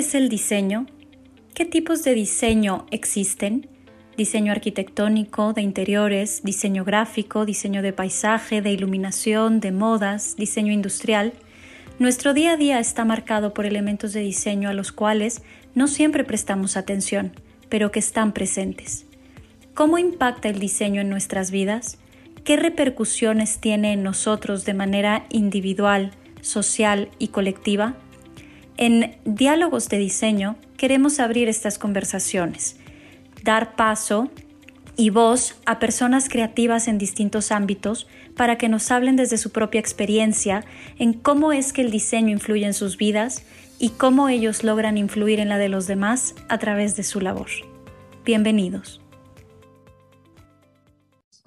¿Qué es el diseño? ¿Qué tipos de diseño existen? Diseño arquitectónico, de interiores, diseño gráfico, diseño de paisaje, de iluminación, de modas, diseño industrial. Nuestro día a día está marcado por elementos de diseño a los cuales no siempre prestamos atención, pero que están presentes. ¿Cómo impacta el diseño en nuestras vidas? ¿Qué repercusiones tiene en nosotros de manera individual, social y colectiva? En Diálogos de Diseño queremos abrir estas conversaciones, dar paso y voz a personas creativas en distintos ámbitos para que nos hablen desde su propia experiencia en cómo es que el diseño influye en sus vidas y cómo ellos logran influir en la de los demás a través de su labor. Bienvenidos.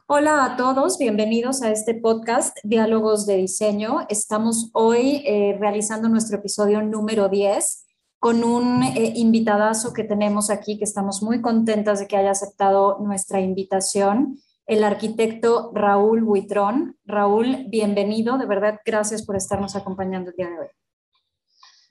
Hola a todos, bienvenidos a este podcast Diálogos de Diseño. Estamos hoy eh, realizando nuestro episodio número 10 con un eh, invitadazo que tenemos aquí, que estamos muy contentas de que haya aceptado nuestra invitación, el arquitecto Raúl Buitrón. Raúl, bienvenido, de verdad, gracias por estarnos acompañando el día de hoy.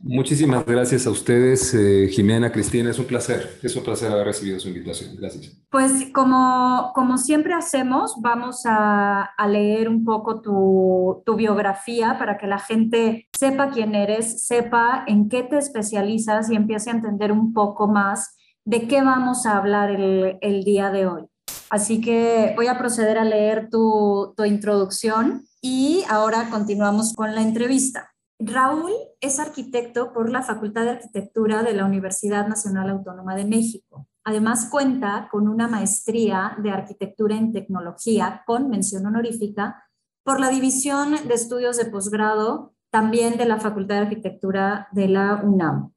Muchísimas gracias a ustedes, eh, Jimena, Cristina. Es un placer, es un placer haber recibido su invitación. Gracias. Pues como, como siempre hacemos, vamos a, a leer un poco tu, tu, biografía para que la gente sepa quién eres, sepa en qué te especializas y empiece a entender un poco más de qué vamos a hablar el, el día de hoy. Así que voy a proceder a leer tu, tu introducción y ahora continuamos con la entrevista. Raúl es arquitecto por la Facultad de Arquitectura de la Universidad Nacional Autónoma de México. Además cuenta con una maestría de arquitectura en tecnología con mención honorífica por la División de Estudios de Posgrado también de la Facultad de Arquitectura de la UNAM.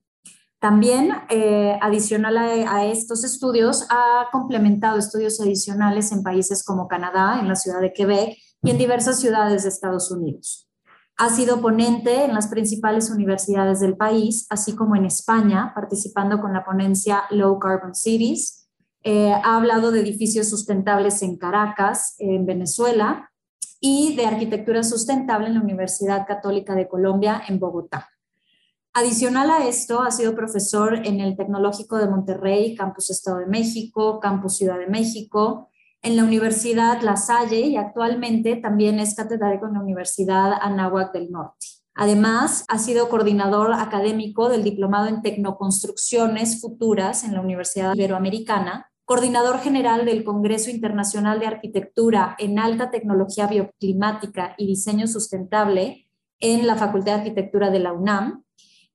También, eh, adicional a, a, estos estudios, ha complementado estudios adicionales en países como Canadá, en la ciudad de Quebec y en diversas ciudades de Estados Unidos. Ha sido ponente en las principales universidades del país, así como en España, participando con la ponencia Low Carbon Cities. Eh, ha hablado de edificios sustentables en Caracas, en Venezuela, y de arquitectura sustentable en la Universidad Católica de Colombia, en Bogotá. Adicional a esto, ha sido profesor en el Tecnológico de Monterrey, Campus Estado de México, Campus Ciudad de México, en la Universidad La Salle y actualmente también es catedrático en la Universidad Anáhuac del Norte. Además, ha sido coordinador académico del Diplomado en Tecnoconstrucciones Futuras en la Universidad Iberoamericana, coordinador general del Congreso Internacional de Arquitectura en Alta Tecnología Bioclimática y Diseño Sustentable en la Facultad de Arquitectura de la UNAM,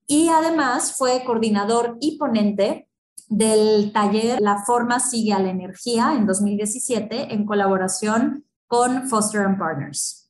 y además fue coordinador y ponente del taller La forma sigue a la energía en 2017 en colaboración con Foster and Partners.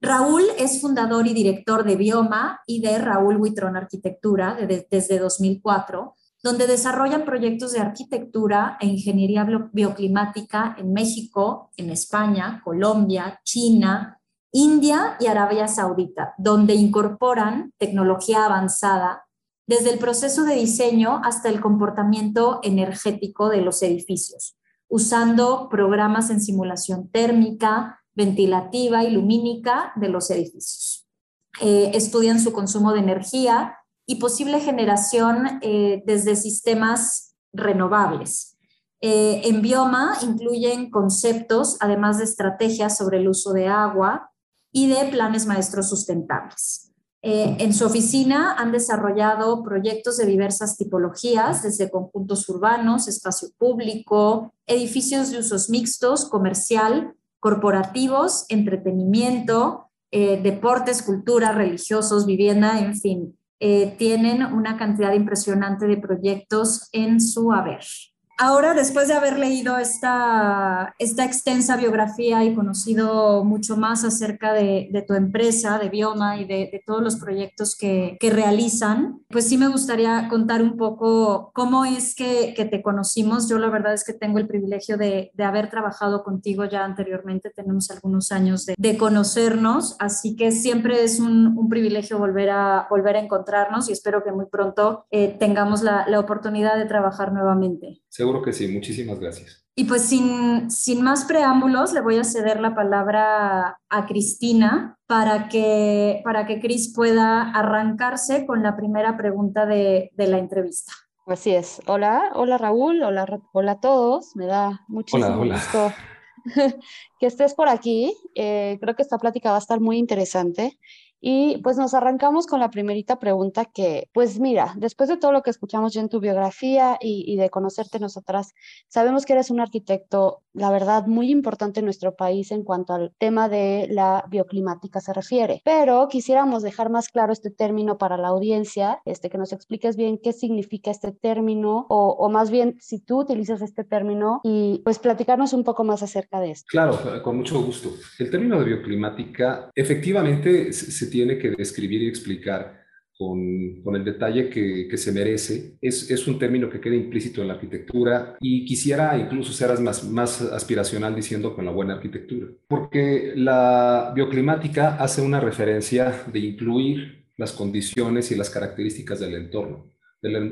Raúl es fundador y director de Bioma y de Raúl Huitrón Arquitectura desde 2004, donde desarrollan proyectos de arquitectura e ingeniería bioclimática en México, en España, Colombia, China, India y Arabia Saudita, donde incorporan tecnología avanzada desde el proceso de diseño hasta el comportamiento energético de los edificios, usando programas en simulación térmica, ventilativa y lumínica de los edificios. Eh, estudian su consumo de energía y posible generación eh, desde sistemas renovables. Eh, en bioma incluyen conceptos, además de estrategias sobre el uso de agua y de planes maestros sustentables. Eh, en su oficina han desarrollado proyectos de diversas tipologías, desde conjuntos urbanos, espacio público, edificios de usos mixtos, comercial, corporativos, entretenimiento, eh, deportes, cultura, religiosos, vivienda, en fin. Eh, tienen una cantidad impresionante de proyectos en su haber. Ahora, después de haber leído esta, extensa biografía y conocido mucho más acerca de, tu empresa, de Bioma y de, de todos los proyectos que, realizan, pues sí me gustaría contar un poco cómo es que, te conocimos. Yo la verdad es que tengo el privilegio de, de haber trabajado contigo ya anteriormente, tenemos algunos años de, conocernos, así que siempre es un, privilegio volver a, volver a encontrarnos y espero que muy pronto eh, tengamos la, oportunidad de trabajar nuevamente. Que sí, muchísimas gracias. Y pues sin, sin más preámbulos, le voy a ceder la palabra a Cristina para que, para que Cris pueda arrancarse con la primera pregunta de, de la entrevista. Así es. Hola, hola Raúl, hola, hola a todos. Me da muchísimo gusto que estés por aquí. Eh, creo que esta plática va a estar muy interesante. Y pues nos arrancamos con la primerita pregunta que, pues mira, después de todo lo que escuchamos ya en tu biografía y, de conocerte nosotras, sabemos que eres un arquitecto, la verdad, muy importante en nuestro país en cuanto al tema de la bioclimática se refiere. Pero quisiéramos dejar más claro este término para la audiencia, este, que nos expliques bien qué significa este término o, o más bien si tú utilizas este término y pues platicarnos un poco más acerca de esto. Claro, con mucho gusto. El término de bioclimática efectivamente se tiene que describir y explicar con, con el detalle que, que, se merece. Es, es un término que queda implícito en la arquitectura y quisiera incluso ser más, más aspiracional diciendo con la buena arquitectura, porque la bioclimática hace una referencia de incluir las condiciones y las características del entorno,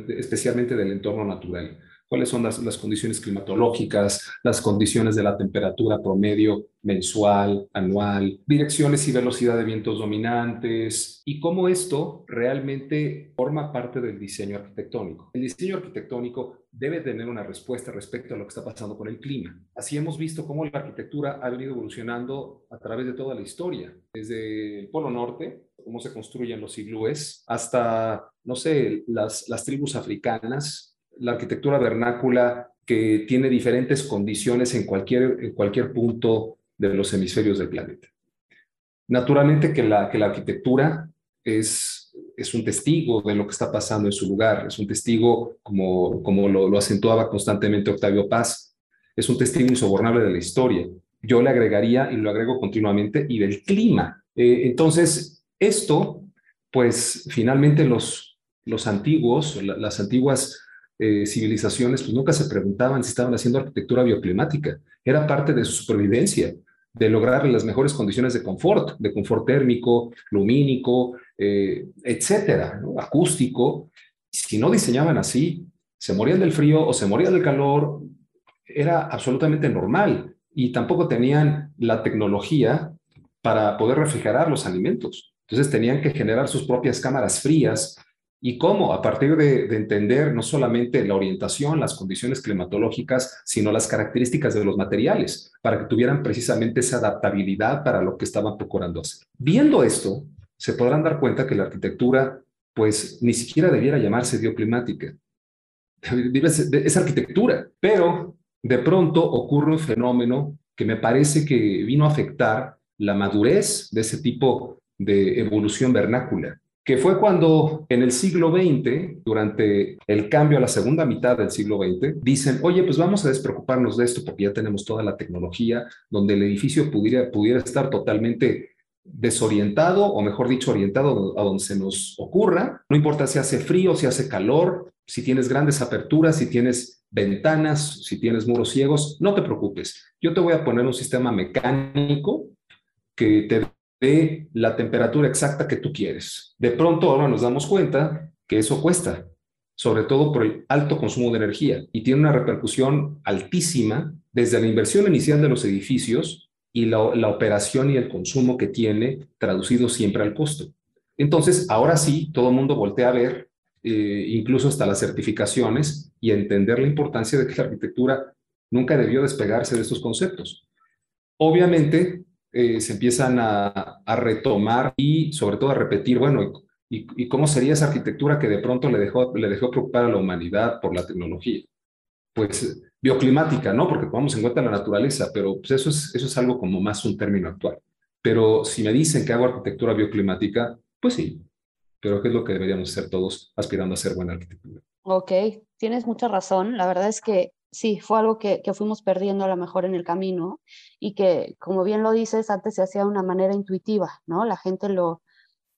especialmente del entorno natural cuáles son las, las, condiciones climatológicas, las condiciones de la temperatura promedio mensual, anual, direcciones y velocidad de vientos dominantes y cómo esto realmente forma parte del diseño arquitectónico. El diseño arquitectónico debe tener una respuesta respecto a lo que está pasando con el clima. Así hemos visto cómo la arquitectura ha venido evolucionando a través de toda la historia, desde el Polo Norte, cómo se construyen los iglúes, hasta, no sé, las, las tribus africanas la arquitectura vernácula que tiene diferentes condiciones en cualquier, en cualquier punto de los hemisferios del planeta. Naturalmente que la, que la arquitectura es, es un testigo de lo que está pasando en su lugar, es un testigo, como, como lo, acentuaba constantemente Octavio Paz, es un testigo insobornable de la historia. Yo le agregaría, y lo agrego continuamente, y del clima. Eh, entonces, esto, pues finalmente los, los antiguos, las antiguas eh, civilizaciones pues nunca se preguntaban si estaban haciendo arquitectura bioclimática. Era parte de su supervivencia, de lograr las mejores condiciones de confort, de confort térmico, lumínico, eh, etcétera, acústico. Si no diseñaban así, se morían del frío o se morían del calor, era absolutamente normal. Y tampoco tenían la tecnología para poder refrigerar los alimentos. Entonces tenían que generar sus propias cámaras frías ¿Y cómo? A partir de, entender no solamente la orientación, las condiciones climatológicas, sino las características de los materiales, para que tuvieran precisamente esa adaptabilidad para lo que estaban procurando hacer. Viendo esto, se podrán dar cuenta que la arquitectura, pues, ni siquiera debiera llamarse bioclimática. Es arquitectura, pero de pronto ocurre un fenómeno que me parece que vino a afectar la madurez de ese tipo de evolución vernácula que fue cuando en el siglo XX, durante el cambio a la segunda mitad del siglo XX, dicen, oye, pues vamos a despreocuparnos de esto porque ya tenemos toda la tecnología donde el edificio pudiera, pudiera estar totalmente desorientado, o mejor dicho, orientado a donde se nos ocurra. No importa si hace frío, si hace calor, si tienes grandes aperturas, si tienes ventanas, si tienes muros ciegos, no te preocupes. Yo te voy a poner un sistema mecánico que te de la temperatura exacta que tú quieres. De pronto ahora nos damos cuenta que eso cuesta, sobre todo por el alto consumo de energía y tiene una repercusión altísima desde la inversión inicial de los edificios y la, operación y el consumo que tiene traducido siempre al costo. Entonces, ahora sí, todo el mundo voltea a ver, eh, incluso hasta las certificaciones, y entender la importancia de que la arquitectura nunca debió despegarse de estos conceptos. Obviamente, eh, se empiezan a, retomar y sobre todo a repetir, bueno, y, cómo sería esa arquitectura que de pronto le dejó, le dejó preocupar a la humanidad por la tecnología? Pues bioclimática, ¿no? Porque tomamos en cuenta la naturaleza, pero pues eso, es, eso es algo como más un término actual. Pero si me dicen que hago arquitectura bioclimática, pues sí, pero ¿qué es lo que deberíamos hacer todos aspirando a hacer buena arquitectura? Ok, tienes mucha razón. La verdad es que sí, fue algo que, fuimos perdiendo a lo mejor en el camino y que, como bien lo dices, antes se hacía de una manera intuitiva, ¿no? La gente lo,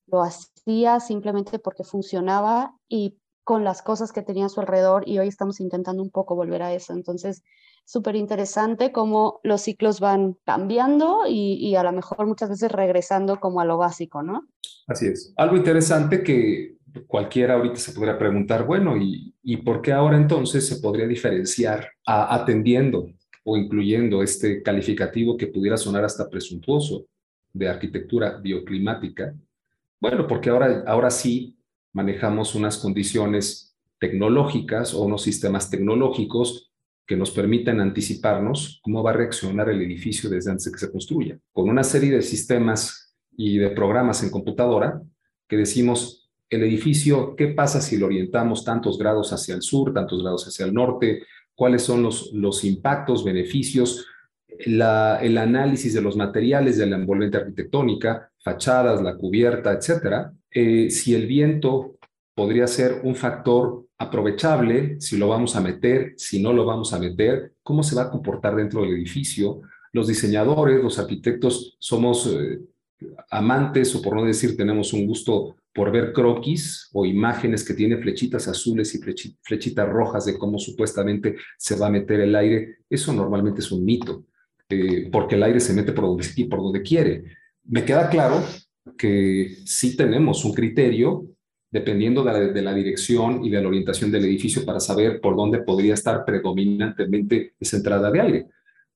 lo hacía simplemente porque funcionaba y con las cosas que tenía a su alrededor y hoy estamos intentando un poco volver a eso. Entonces, súper interesante cómo los ciclos van cambiando y, y, a lo mejor muchas veces regresando como a lo básico, ¿no? Así es. Algo interesante que cualquiera ahorita se podría preguntar, bueno, ¿y, ¿y por qué ahora entonces se podría diferenciar atendiendo o incluyendo este calificativo que pudiera sonar hasta presuntuoso de arquitectura bioclimática? Bueno, porque ahora, ahora sí manejamos unas condiciones tecnológicas o unos sistemas tecnológicos que nos permiten anticiparnos cómo va a reaccionar el edificio desde antes de que se construya. Con una serie de sistemas y de programas en computadora que decimos, el edificio, ¿qué pasa si lo orientamos tantos grados hacia el sur, tantos grados hacia el norte? ¿Cuáles son los, los impactos, beneficios? el análisis de los materiales de la envolvente arquitectónica, fachadas, la cubierta, etcétera. Eh, si el viento podría ser un factor aprovechable, si lo vamos a meter, si no lo vamos a meter, cómo se va a comportar dentro del edificio. Los diseñadores, los arquitectos, somos eh, amantes, o por no decir, tenemos un gusto por ver croquis o imágenes que tiene flechitas azules y flechitas rojas de cómo supuestamente se va a meter el aire. Eso normalmente es un mito. Eh, porque el aire se mete por donde, por donde quiere. Me queda claro que sí tenemos un criterio dependiendo de la, dirección y de la orientación del edificio para saber por dónde podría estar predominantemente esa entrada de aire.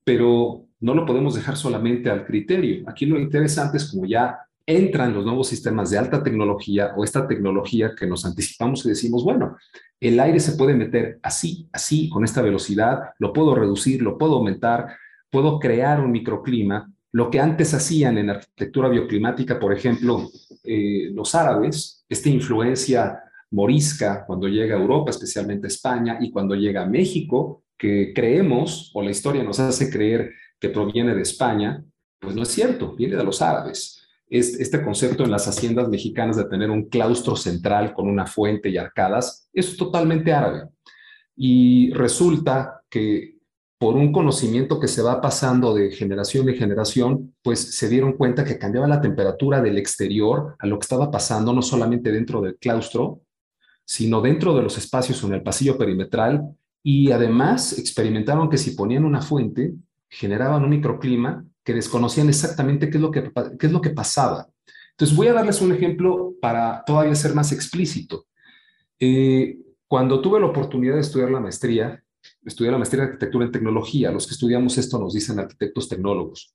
Pero no lo podemos dejar solamente al criterio. Aquí lo interesante es como ya entran los nuevos sistemas de alta tecnología o esta tecnología que nos anticipamos y decimos, bueno, el aire se puede meter así, así, con esta velocidad, lo puedo reducir, lo puedo aumentar, puedo crear un microclima. Lo que antes hacían en arquitectura bioclimática, por ejemplo, eh, los árabes, esta influencia morisca cuando llega a Europa, especialmente a España, y cuando llega a México, que creemos, o la historia nos hace creer que proviene de España, pues no es cierto, viene de los árabes. Es, este concepto en las haciendas mexicanas de tener un claustro central con una fuente y arcadas, es totalmente árabe. Y resulta que por un conocimiento que se va pasando de generación en generación, pues se dieron cuenta que cambiaba la temperatura del exterior a lo que estaba pasando no solamente dentro del claustro, sino dentro de los espacios en el pasillo perimetral y además experimentaron que si ponían una fuente, generaban un microclima que desconocían exactamente qué es lo que, qué es lo que pasaba. Entonces voy a darles un ejemplo para todavía ser más explícito. Eh, cuando tuve la oportunidad de estudiar la maestría, estudié la maestría de arquitectura en tecnología. Los que estudiamos esto nos dicen arquitectos tecnólogos.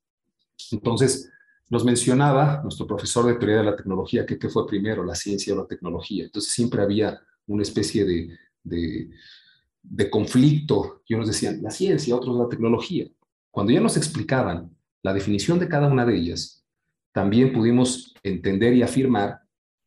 Entonces, nos mencionaba nuestro profesor de teoría de la tecnología que qué fue primero, la ciencia o la tecnología. Entonces, siempre había una especie de, de, de conflicto. Y unos decían la ciencia, otros la tecnología. Cuando ya nos explicaban la definición de cada una de ellas, también pudimos entender y afirmar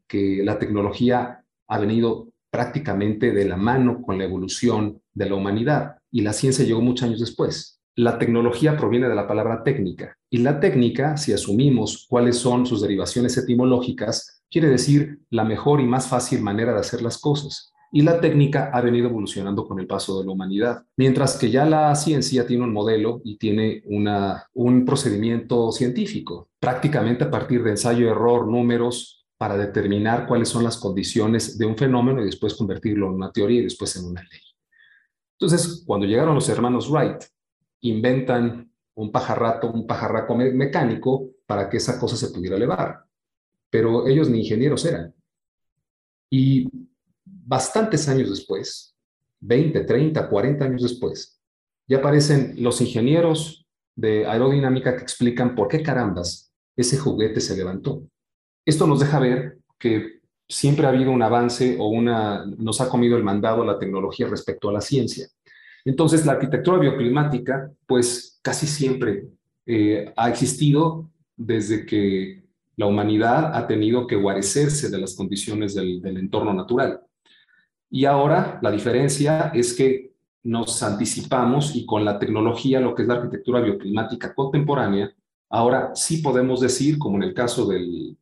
que la tecnología ha venido prácticamente de la mano con la evolución de la humanidad y la ciencia llegó muchos años después. La tecnología proviene de la palabra técnica y la técnica, si asumimos cuáles son sus derivaciones etimológicas, quiere decir la mejor y más fácil manera de hacer las cosas. Y la técnica ha venido evolucionando con el paso de la humanidad, mientras que ya la ciencia tiene un modelo y tiene una, un procedimiento científico, prácticamente a partir de ensayo, error, números, para determinar cuáles son las condiciones de un fenómeno y después convertirlo en una teoría y después en una ley. Entonces, cuando llegaron los hermanos Wright, inventan un pajarrato, un pajarraco mecánico para que esa cosa se pudiera elevar. Pero ellos ni ingenieros eran. Y bastantes años después, 20, 30, 40 años después, ya aparecen los ingenieros de aerodinámica que explican por qué carambas ese juguete se levantó. Esto nos deja ver que siempre ha habido un avance o una, nos ha comido el mandado la tecnología respecto a la ciencia. Entonces, la arquitectura bioclimática, pues casi siempre eh, ha existido desde que la humanidad ha tenido que guarecerse de las condiciones del, del entorno natural. Y ahora la diferencia es que nos anticipamos y con la tecnología, lo que es la arquitectura bioclimática contemporánea, ahora sí podemos decir, como en el caso del,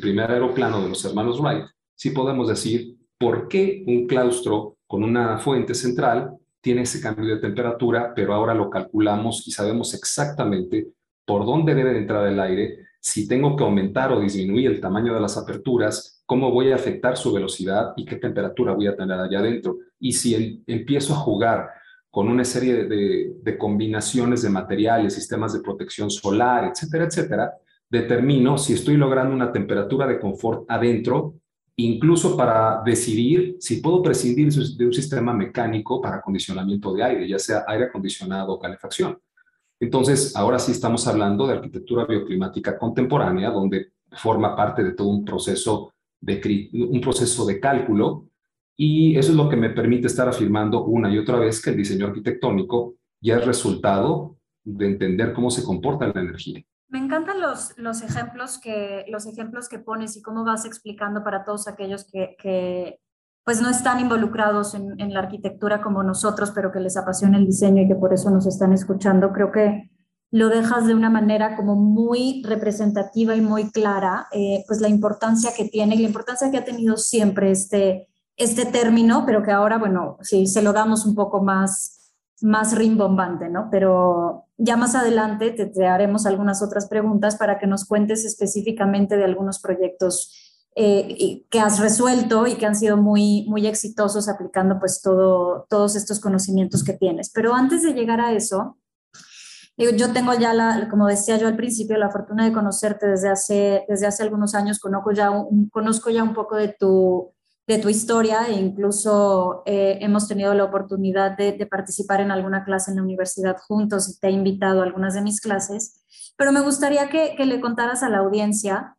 primer aeroplano de los hermanos Wright, sí podemos decir por qué un claustro con una fuente central tiene ese cambio de temperatura, pero ahora lo calculamos y sabemos exactamente por dónde debe entrar el aire, si tengo que aumentar o disminuir el tamaño de las aperturas, cómo voy a afectar su velocidad y qué temperatura voy a tener allá adentro. Y si empiezo a jugar con una serie de, de combinaciones de materiales, sistemas de protección solar, etcétera, etcétera, determino si estoy logrando una temperatura de confort adentro incluso para decidir si puedo prescindir de un sistema mecánico para acondicionamiento de aire, ya sea aire acondicionado o calefacción. Entonces, ahora sí estamos hablando de arquitectura bioclimática contemporánea, donde forma parte de todo un proceso de, un proceso de cálculo y eso es lo que me permite estar afirmando una y otra vez que el diseño arquitectónico ya es resultado de entender cómo se comporta la energía. Me encantan los, los, ejemplos, que, los ejemplos que pones y cómo vas explicando para todos aquellos que, que pues no están involucrados en, la arquitectura como nosotros, pero que les apasiona el diseño y que por eso nos están escuchando. Creo que lo dejas de una manera como muy representativa y muy clara, eh, pues la importancia que tiene y la importancia que ha tenido siempre este, este término, pero que ahora, bueno, sí, se lo damos un poco más más rimbombante, ¿no? Pero ya más adelante te, haremos algunas otras preguntas para que nos cuentes específicamente de algunos proyectos eh, que has resuelto y que han sido muy, muy exitosos aplicando pues todo, todos estos conocimientos que tienes. Pero antes de llegar a eso, yo tengo ya, la, como decía yo al principio, la fortuna de conocerte desde hace, desde hace algunos años, conozco ya conozco ya un poco de tu de tu historia. E incluso eh, hemos tenido la oportunidad de, participar en alguna clase en la universidad juntos te he invitado a algunas de mis clases, pero me gustaría que, le contaras a la audiencia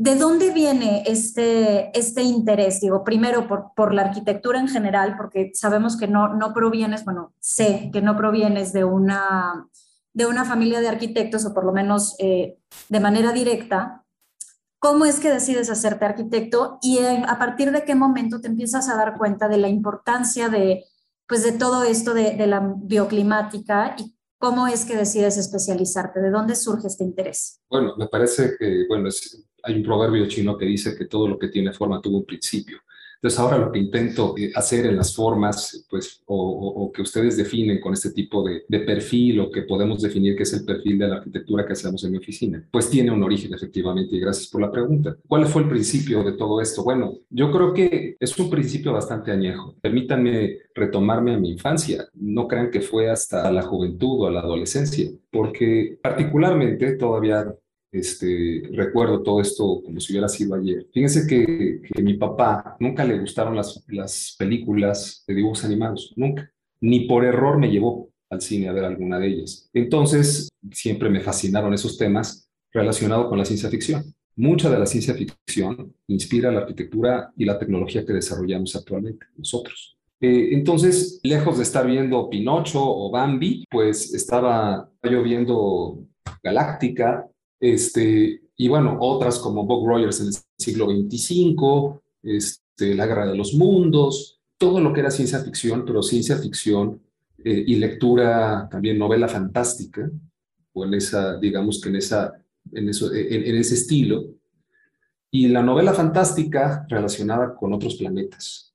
de dónde viene este, este interés, digo, primero por, por la arquitectura en general, porque sabemos que no, no provienes, bueno, sé que no provienes de una, de una familia de arquitectos o por lo menos eh, de manera directa, ¿Cómo es que decides hacerte arquitecto y a partir de qué momento te empiezas a dar cuenta de la importancia de, pues, de todo esto de, de la bioclimática y cómo es que decides especializarte? ¿De dónde surge este interés? Bueno, me parece que, bueno, hay un proverbio chino que dice que todo lo que tiene forma tuvo un principio. Entonces ahora lo que intento eh, hacer en las formas, pues, o, que ustedes definen con este tipo de, perfil o que podemos definir que es el perfil de la arquitectura que hacemos en mi oficina, pues tiene un origen efectivamente y gracias por la pregunta. ¿Cuál fue el principio de todo esto? Bueno, yo creo que es un principio bastante añejo. Permítanme retomarme a mi infancia. No crean que fue hasta la juventud o la adolescencia, porque particularmente todavía este, recuerdo todo esto como si hubiera sido ayer. Fíjense que, que mi papá nunca le gustaron las, las películas de dibujos animados, nunca. Ni por error me llevó al cine a ver alguna de ellas. Entonces, siempre me fascinaron esos temas relacionados con la ciencia ficción. Mucha de la ciencia ficción inspira la arquitectura y la tecnología que desarrollamos actualmente nosotros. Eh, entonces, lejos de estar viendo Pinocho o Bambi, pues estaba yo viendo Galáctica, este, y bueno, otras como Bob Rogers en el siglo XXV, este, La Guerra de los Mundos, todo lo que era ciencia ficción, pero ciencia ficción eh, y lectura también novela fantástica, o en esa, digamos que en, esa, en, eso, en ese estilo, y la novela fantástica relacionada con otros planetas.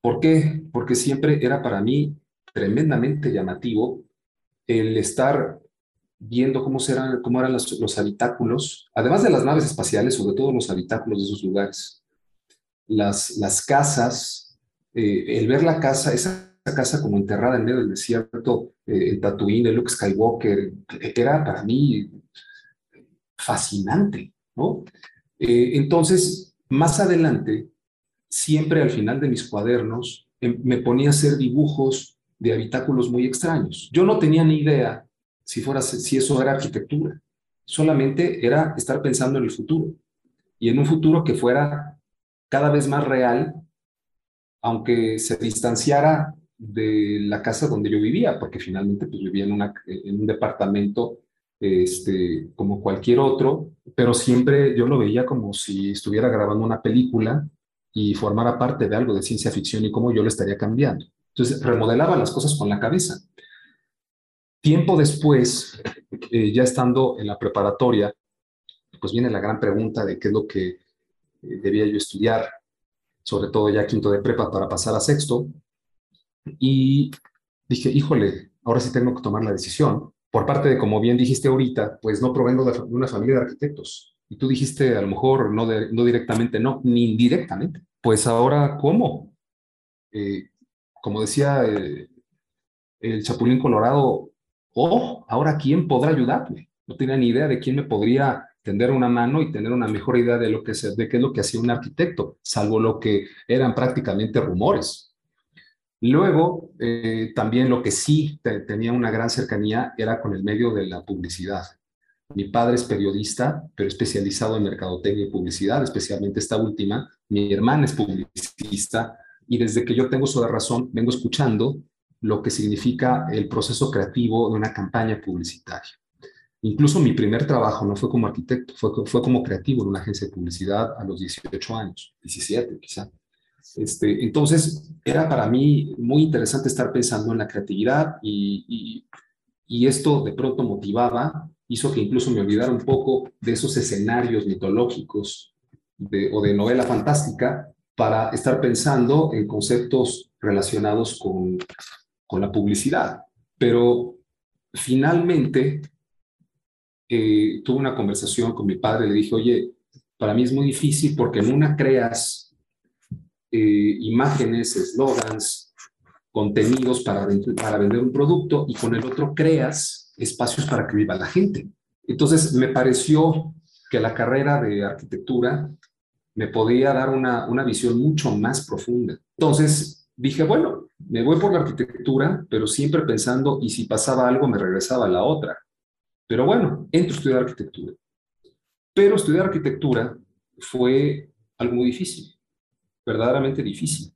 ¿Por qué? Porque siempre era para mí tremendamente llamativo el estar viendo cómo, serán, cómo eran los, habitáculos, además de las naves espaciales, sobre todo los habitáculos de esos lugares. Las, las casas, eh, el ver la casa, esa casa como enterrada en medio del desierto, eh, Tatooine Luke Skywalker, era para mí fascinante, ¿no? Eh, entonces, más adelante, siempre al final de mis cuadernos, em, me ponía a hacer dibujos de habitáculos muy extraños. Yo no tenía ni idea si, fuera, si eso era arquitectura. Solamente era estar pensando en el futuro y en un futuro que fuera cada vez más real, aunque se distanciara de la casa donde yo vivía, porque finalmente pues, vivía en, un departamento este, como cualquier otro, pero siempre yo lo veía como si estuviera grabando una película y formara parte de algo de ciencia ficción y cómo yo lo estaría cambiando. Entonces remodelaba las cosas con la cabeza. Tiempo después, eh, ya estando en la preparatoria, pues viene la gran pregunta de qué es lo que eh, debía yo estudiar, sobre todo ya quinto de prepa para pasar a sexto. Y dije, híjole, ahora sí tengo que tomar la decisión. Por parte de, como bien dijiste ahorita, pues no provengo de una familia de arquitectos. Y tú dijiste, a lo mejor, no, no directamente, no, ni indirectamente. Pues ahora, ¿cómo? Eh, como decía el Chapulín Colorado, oh, ahora quién podrá ayudarme. No tenía ni idea de quién me podría tender una mano y tener una mejor idea de, lo que, de qué es lo que hacía un arquitecto, salvo lo que eran prácticamente rumores. Luego, eh, también lo que sí tenía una gran cercanía era con el medio de la publicidad. Mi padre es periodista, pero especializado en mercadotecnia y publicidad, especialmente esta última. Mi hermana es publicista y desde que yo tengo su razón vengo escuchando lo que significa el proceso creativo de una campaña publicitaria. Incluso mi primer trabajo no fue como arquitecto, fue, fue como creativo en una agencia de publicidad a los 18 años, 17 quizá. Este, entonces, era para mí muy interesante estar pensando en la creatividad y, y, esto de pronto motivaba, hizo que incluso me olvidara un poco de esos escenarios mitológicos o de novela fantástica para estar pensando en conceptos relacionados con, con la publicidad. Pero finalmente eh, tuve una conversación con mi padre, le dije, oye, para mí es muy difícil porque en una creas eh, imágenes, eslogans, contenidos para, para vender un producto y con el otro creas espacios para que viva la gente. Entonces me pareció que la carrera de arquitectura me podía dar una, una visión mucho más profunda. Entonces dije, bueno, me voy por la arquitectura, pero siempre pensando, y si pasaba algo, me regresaba a la otra. Pero bueno, entro a estudiar arquitectura. Pero estudiar arquitectura fue algo muy difícil verdaderamente difícil.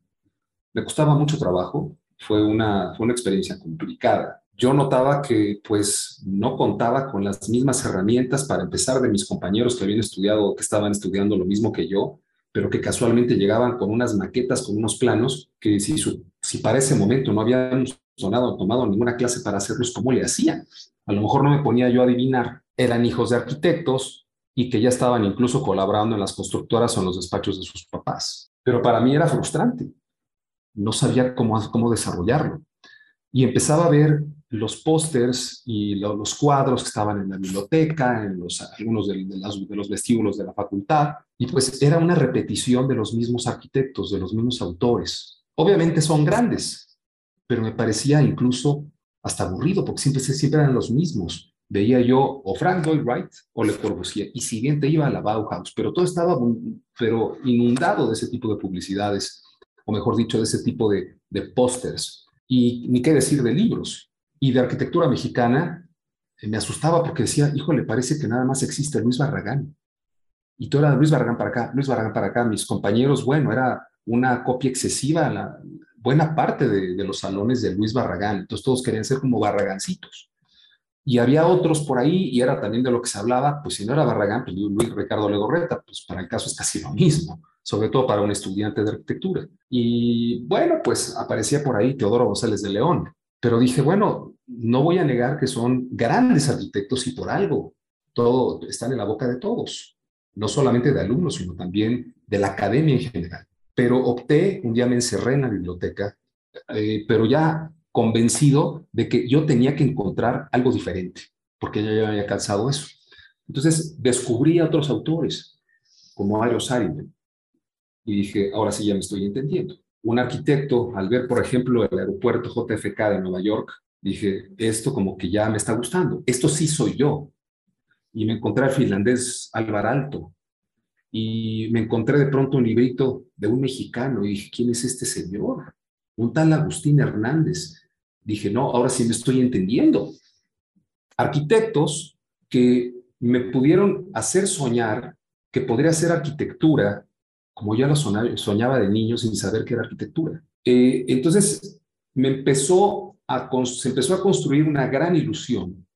Me costaba mucho trabajo, fue una, fue una experiencia complicada. Yo notaba que pues no contaba con las mismas herramientas para empezar de mis compañeros que habían estudiado, que estaban estudiando lo mismo que yo, pero que casualmente llegaban con unas maquetas, con unos planos, que si, si para ese momento no habían sonado, tomado ninguna clase para hacerlos, ¿cómo le hacían? A lo mejor no me ponía yo a adivinar, eran hijos de arquitectos y que ya estaban incluso colaborando en las constructoras o en los despachos de sus papás. Pero para mí era frustrante. No sabía cómo, cómo desarrollarlo. Y empezaba a ver los pósters y los cuadros que estaban en la biblioteca, en algunos de, los vestíbulos de la facultad, y pues era una repetición de los mismos arquitectos, de los mismos autores. Obviamente son grandes, pero me parecía incluso hasta aburrido, porque siempre, siempre eran los mismos veía yo o Frank Lloyd Wright o Le Corbusier, y siguiente iba a la Bauhaus, pero todo estaba pero inundado de ese tipo de publicidades, o mejor dicho, de ese tipo de, pósters, y ni qué decir de libros. Y de arquitectura mexicana eh, me asustaba porque decía, híjole, parece que nada más existe Luis Barragán. Y todo era Luis Barragán para acá, Luis Barragán para acá. Mis compañeros, bueno, era una copia excesiva, la buena parte de, de los salones de Luis Barragán. Entonces todos querían ser como Barragancitos. Y había otros por ahí, y era también de lo que se hablaba, pues si no era Barragán, pues Luis Ricardo Legorreta, pues para el caso es casi lo mismo, sobre todo para un estudiante de arquitectura. Y bueno, pues aparecía por ahí Teodoro González de León, pero dije, bueno, no voy a negar que son grandes arquitectos y por algo, todo están en la boca de todos, no solamente de alumnos, sino también de la academia en general. Pero opté, un día me encerré en la biblioteca, eh, pero ya convencido de que yo tenía que encontrar algo diferente, porque ya había cansado eso. Entonces descubrí a otros autores, como Ario Sarin, y dije, ahora sí ya me estoy entendiendo. Un arquitecto, al ver, por ejemplo, el aeropuerto JFK de Nueva York, dije, esto como que ya me está gustando, esto sí soy yo. Y me encontré al finlandés Alvar Alto, y me encontré de pronto un librito de un mexicano, y dije, ¿quién es este señor? Un tal Agustín Hernández dije, no, ahora sí me estoy entendiendo. Arquitectos que me pudieron hacer soñar que podría ser arquitectura, como ya lo soñaba de niño sin saber qué era arquitectura. Eh, entonces, me empezó a, se empezó a construir una gran ilusión.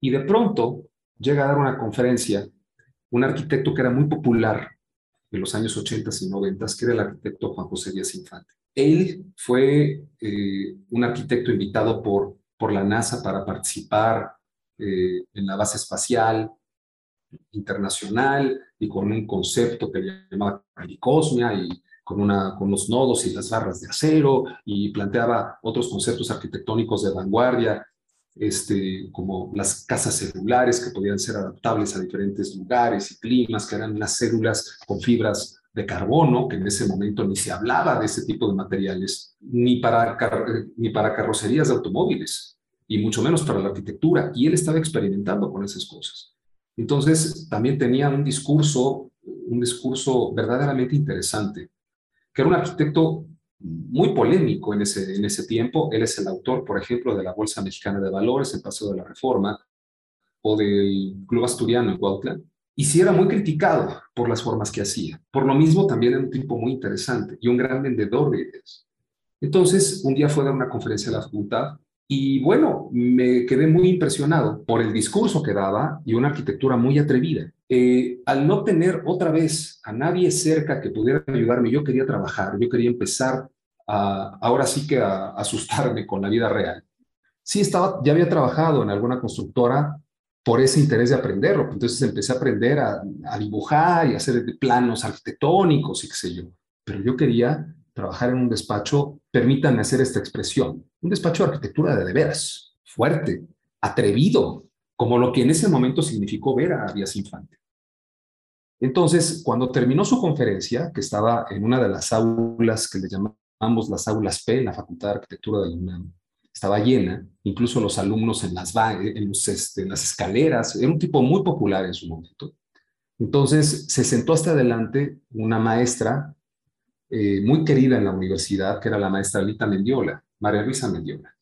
Y de pronto llega a dar una conferencia un arquitecto que era muy popular en los años 80 y 90, que era el arquitecto Juan José Díaz Infante. Él fue eh, un arquitecto invitado por, por la NASA para participar eh, en la base espacial internacional y con un concepto que llamaba helicosmia y con, una, con los nodos y las barras de acero y planteaba otros conceptos arquitectónicos de vanguardia, este, como las casas celulares que podían ser adaptables a diferentes lugares y climas, que eran unas células con fibras de carbono, que en ese momento ni se hablaba de ese tipo de materiales, ni para, ni para carrocerías de automóviles, y mucho menos para la arquitectura. Y él estaba experimentando con esas cosas. Entonces, también tenía un discurso, un discurso verdaderamente interesante, que era un arquitecto muy polémico en ese, en ese tiempo. Él es el autor, por ejemplo, de la Bolsa Mexicana de Valores, el Paseo de la Reforma, o del Club Asturiano en Cuautla, y sí era muy criticado por las formas que hacía. Por lo mismo, también era un tipo muy interesante y un gran vendedor de ideas. Entonces, un día fue a una conferencia a la facultad y bueno, me quedé muy impresionado por el discurso que daba y una arquitectura muy atrevida. Eh, al no tener otra vez a nadie cerca que pudiera ayudarme, yo quería trabajar, yo quería empezar a, ahora sí que a, asustarme con la vida real. Sí, estaba, ya había trabajado en alguna constructora por ese interés de aprenderlo. Entonces empecé a aprender a, a dibujar y a hacer planos arquitectónicos y qué sé yo. Pero yo quería trabajar en un despacho, permítanme hacer esta expresión, un despacho de arquitectura de de veras, fuerte, atrevido, como lo que en ese momento significó ver a Díaz Infante. Entonces, cuando terminó su conferencia, que estaba en una de las aulas que le llamamos las aulas P en la Facultad de Arquitectura de la UNAM, estaba llena, incluso los alumnos en las, este, escaleras, era un tipo muy popular en su momento. Entonces se sentó hasta adelante una maestra eh, muy querida en la universidad, que era la maestra Lita Mendiola, María Luisa Mendiola,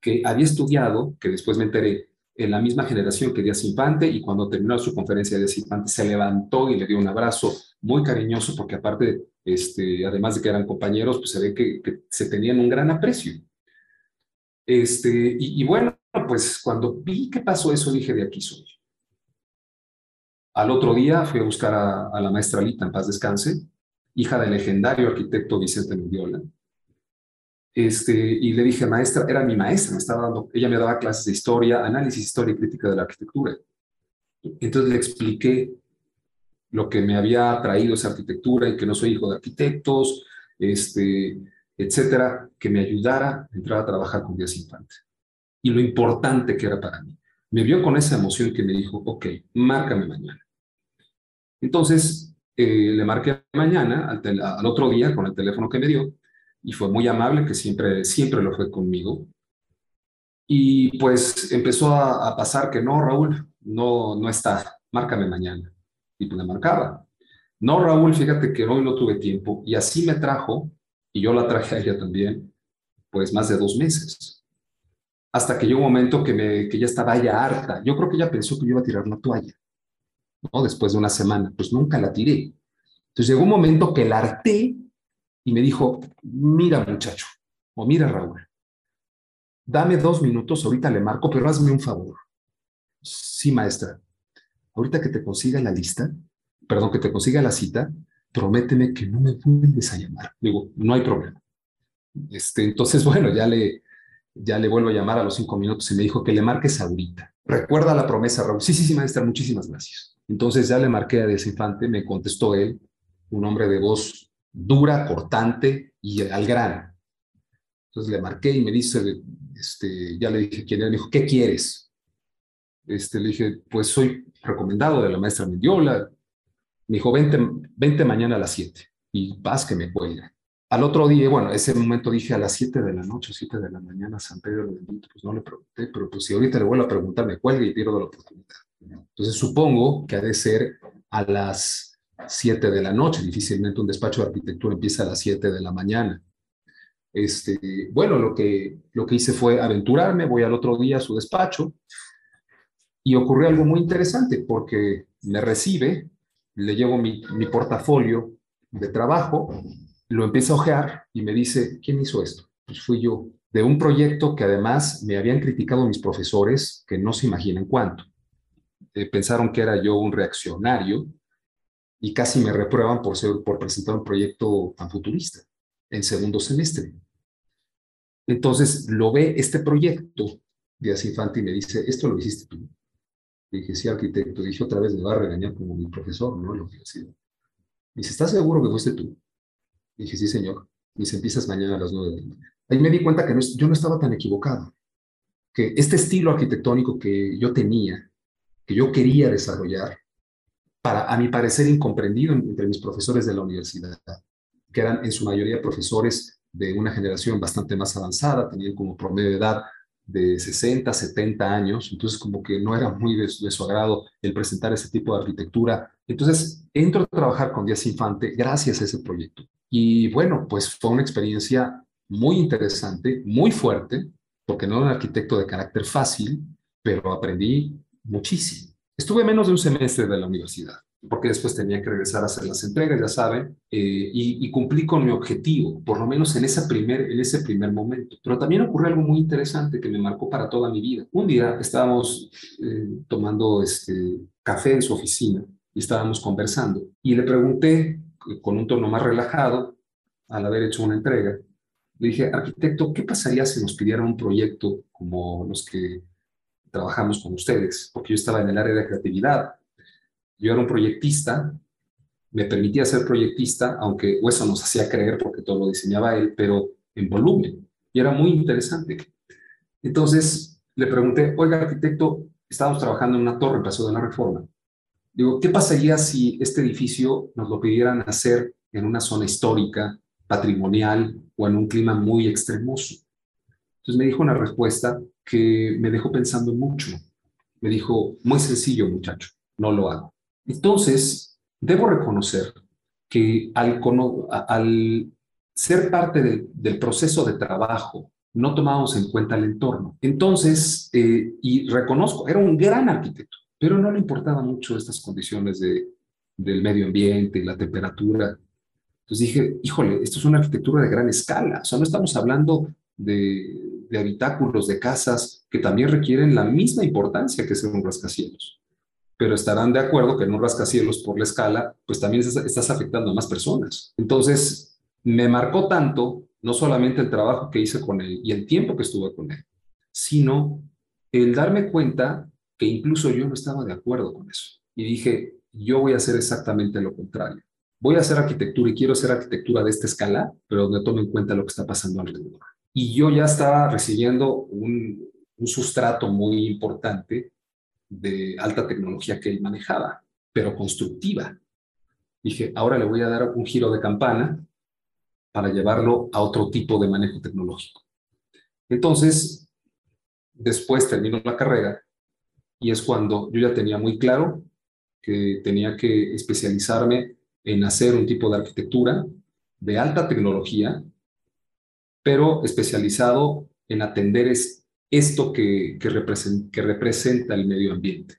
que había estudiado, que después me enteré, en la misma generación que Díaz Infante, y cuando terminó su conferencia Díaz Infante se levantó y le dio un abrazo muy cariñoso, porque aparte, este, además de que eran compañeros, pues se ve que, se tenían un gran aprecio. Este, y, bueno, pues cuando vi que pasó eso, dije, de aquí soy. Al otro día fui a buscar a, la maestra Lita, en paz descanse, hija del legendario arquitecto Vicente Mendiola. Este, y le dije, maestra, era mi maestra, me estaba dando, ella me daba clases de historia, análisis, historia y crítica de la arquitectura. Entonces le expliqué lo que me había traído esa arquitectura y que no soy hijo de arquitectos, este, etcétera, que me ayudara a entrar a trabajar con Díaz Infante. Y lo importante que era para mí. Me vio con esa emoción que me dijo, ok, márcame mañana. Entonces, eh, le marqué mañana, al, otro día, con el teléfono que me dio, y fue muy amable, que siempre, siempre lo fue conmigo. Y pues empezó a, pasar que no, Raúl, no, no está, márcame mañana. Y pues le marcaba. No, Raúl, fíjate que hoy no tuve tiempo. Y así me trajo y yo la traje a ella también, pues más de dos meses. Hasta que llegó un momento que, me, que ella estaba ya harta. Yo creo que ella pensó que yo iba a tirar la toalla, ¿no? Después de una semana. Pues nunca la tiré. Entonces llegó un momento que la harté y me dijo, mira muchacho, o mira Raúl, dame dos minutos, ahorita le marco, pero hazme un favor. Sí, maestra. Ahorita que te consiga la lista, perdón, que te consiga la cita, prométeme que no me vuelves a llamar. Digo, no hay problema. Este, entonces, bueno, ya le, ya le vuelvo a llamar a los cinco minutos y me dijo que le marques ahorita. Recuerda la promesa, Raúl. Sí, sí, sí, maestra, muchísimas gracias. Entonces ya le marqué a Desinfante, me contestó él, un hombre de voz dura, cortante y al grano. Entonces le marqué y me dice, este, ya le dije quién era, me dijo, ¿qué quieres? Este, le dije, pues soy recomendado de la maestra Mendiola, me dijo, vente, vente mañana a las 7 y vas que me cuelga. Al otro día, bueno, ese momento dije a las 7 de la noche, 7 de la mañana, San Pedro bendito, pues no le pregunté, pero pues si ahorita le vuelvo a preguntar, me cuelga y pierdo la oportunidad. Entonces supongo que ha de ser a las 7 de la noche, difícilmente un despacho de arquitectura empieza a las 7 de la mañana. Este, bueno, lo que, lo que hice fue aventurarme, voy al otro día a su despacho y ocurrió algo muy interesante porque me recibe le llevo mi, portafolio de trabajo, lo empiezo a ojear y me dice, ¿quién hizo esto? Pues fui yo, de un proyecto que además me habían criticado mis profesores, que no se imaginan cuánto. Eh, pensaron que era yo un reaccionario y casi me reprueban por, ser, por presentar un proyecto tan futurista en segundo semestre. Entonces lo ve este proyecto de Infante y me dice, esto lo hiciste tú dije, sí, arquitecto. Dije, otra vez me va a regañar como mi profesor, ¿no? Lo que Me dice, ¿estás seguro que fuiste tú? Dije, sí, señor. Dice, empiezas mañana a las nueve de la mañana. Ahí me di cuenta que yo no estaba tan equivocado. Que este estilo arquitectónico que yo tenía, que yo quería desarrollar, para, a mi parecer, incomprendido entre mis profesores de la universidad, que eran en su mayoría profesores de una generación bastante más avanzada, tenían como promedio de edad de 60, 70 años, entonces como que no era muy de, su agrado el presentar ese tipo de arquitectura. Entonces entro a trabajar con Díaz Infante gracias a ese proyecto. Y bueno, pues fue una experiencia muy interesante, muy fuerte, porque no era un arquitecto de carácter fácil, pero aprendí muchísimo. Estuve menos de un semestre de la universidad porque después tenía que regresar a hacer las entregas, ya saben, eh, y, cumplí con mi objetivo, por lo menos en, ese primer, en ese primer momento. Pero también ocurrió algo muy interesante que me marcó para toda mi vida. Un día estábamos eh, tomando este, café en su oficina y estábamos conversando, y le pregunté con un tono más relajado, al haber hecho una entrega, le dije, arquitecto, ¿qué pasaría si nos pidieran un proyecto como los que trabajamos con ustedes? Porque yo estaba en el área de creatividad yo era un proyectista, me permitía ser proyectista, aunque eso nos hacía creer porque todo lo diseñaba él, pero en volumen. Y era muy interesante. Entonces le pregunté, oiga, arquitecto, estábamos trabajando en una torre en Paso de la Reforma. Digo, ¿qué pasaría si este edificio nos lo pidieran hacer en una zona histórica, patrimonial o en un clima muy extremoso? Entonces me dijo una respuesta que me dejó pensando mucho. Me dijo, muy sencillo, muchacho, no lo hago. Entonces, debo reconocer que al, ser parte del proceso de trabajo, no tomábamos en cuenta el entorno. Entonces, eh, y reconozco, era un gran arquitecto, pero no le importaba mucho estas condiciones del medio ambiente y la temperatura. Entonces dije, híjole, esto es una arquitectura de gran escala. O sea, no estamos hablando de, de habitáculos, de casas que también requieren la misma importancia que ser un rascacielos pero estarán de acuerdo que en un rascacielos por la escala, pues también estás afectando a más personas. Entonces, me marcó tanto, no solamente el trabajo que hice con él y el tiempo que estuve con él, sino el darme cuenta que incluso yo no estaba de acuerdo con eso. Y dije, yo voy a hacer exactamente lo contrario. Voy a hacer arquitectura y quiero hacer arquitectura de esta escala, pero donde tome en cuenta lo que está pasando alrededor. Y yo ya estaba recibiendo un, un sustrato muy importante de alta tecnología que él manejaba, pero constructiva. Dije, ahora le voy a dar un giro de campana para llevarlo a otro tipo de manejo tecnológico. Entonces, después termino la carrera y es cuando yo ya tenía muy claro que tenía que especializarme en hacer un tipo de arquitectura de alta tecnología, pero especializado en atender esto que, que, representa el medio ambiente,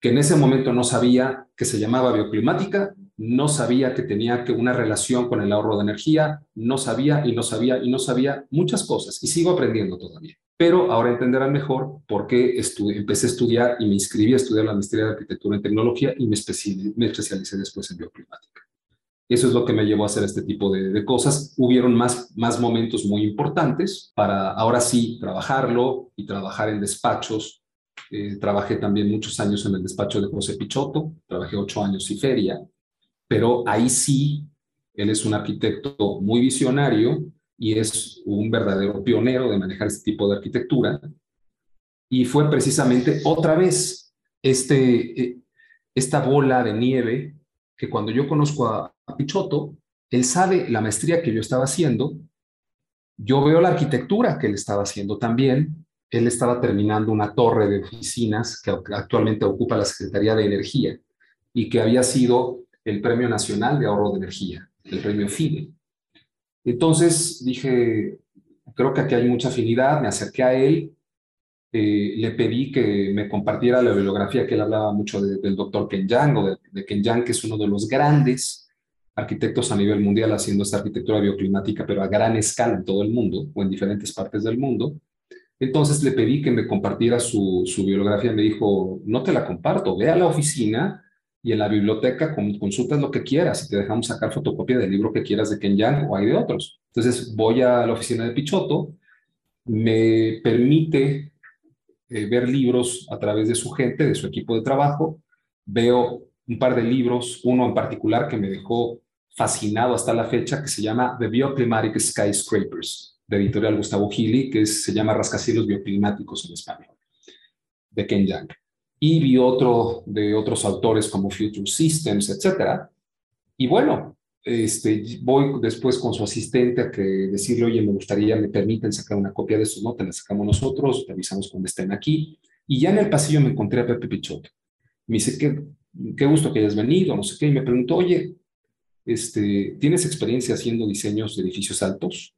que en ese momento no sabía que se llamaba bioclimática, no sabía que tenía que una relación con el ahorro de energía, no sabía y no sabía y no sabía muchas cosas y sigo aprendiendo todavía. Pero ahora entenderán mejor por qué empecé a estudiar y me inscribí a estudiar la maestría de arquitectura en tecnología y me, me especialicé después en bioclimática. Eso es lo que me llevó a hacer este tipo de, cosas. Hubieron más, más momentos muy importantes para ahora sí trabajarlo y trabajar en despachos. Eh, trabajé también muchos años en el despacho de José Pichotto, trabajé ocho años y feria, pero ahí sí, él es un arquitecto muy visionario y es un verdadero pionero de manejar este tipo de arquitectura. Y fue precisamente otra vez este, eh, esta bola de nieve que cuando yo conozco a, Pichotto, él sabe la maestría que yo estaba haciendo, yo veo la arquitectura que él estaba haciendo también, él estaba terminando una torre de oficinas que actualmente ocupa la Secretaría de Energía y que había sido el Premio Nacional de Ahorro de Energía, el premio FIDE. Entonces dije, creo que aquí hay mucha afinidad, me acerqué a él, eh, le pedí que me compartiera la bibliografía que él hablaba mucho del doctor Ken Yang, o de, Ken Yang, que es uno de los grandes arquitectos a nivel mundial haciendo esta arquitectura bioclimática, pero a gran escala en todo el mundo o en diferentes partes del mundo. Entonces le pedí que me compartiera su, su bibliografía. Me dijo, no te la comparto, ve a la oficina y en la biblioteca consultas lo que quieras y te dejamos sacar fotocopia del libro que quieras de Ken Yang o hay de otros. Entonces voy a la oficina de Pichoto, me permite eh, ver libros a través de su gente, de su equipo de trabajo. Veo un par de libros, uno en particular que me dejó fascinado hasta la fecha, que se llama The Bioclimatic Skyscrapers, de editorial Gustavo Gili, que se llama Rascacielos Bioclimáticos en español, de Ken Yang. Y vi otro de otros autores como Future Systems, etc. Y bueno, este, voy después con su asistente a que decirle, oye, me gustaría, me permiten sacar una copia de su nota, la sacamos nosotros, te avisamos cuando estén aquí. Y ya en el pasillo me encontré a Pepe Pichot. Me dice, qué, qué gusto que hayas venido, no sé qué, y me preguntó, oye, este, ¿tienes experiencia haciendo diseños de edificios altos?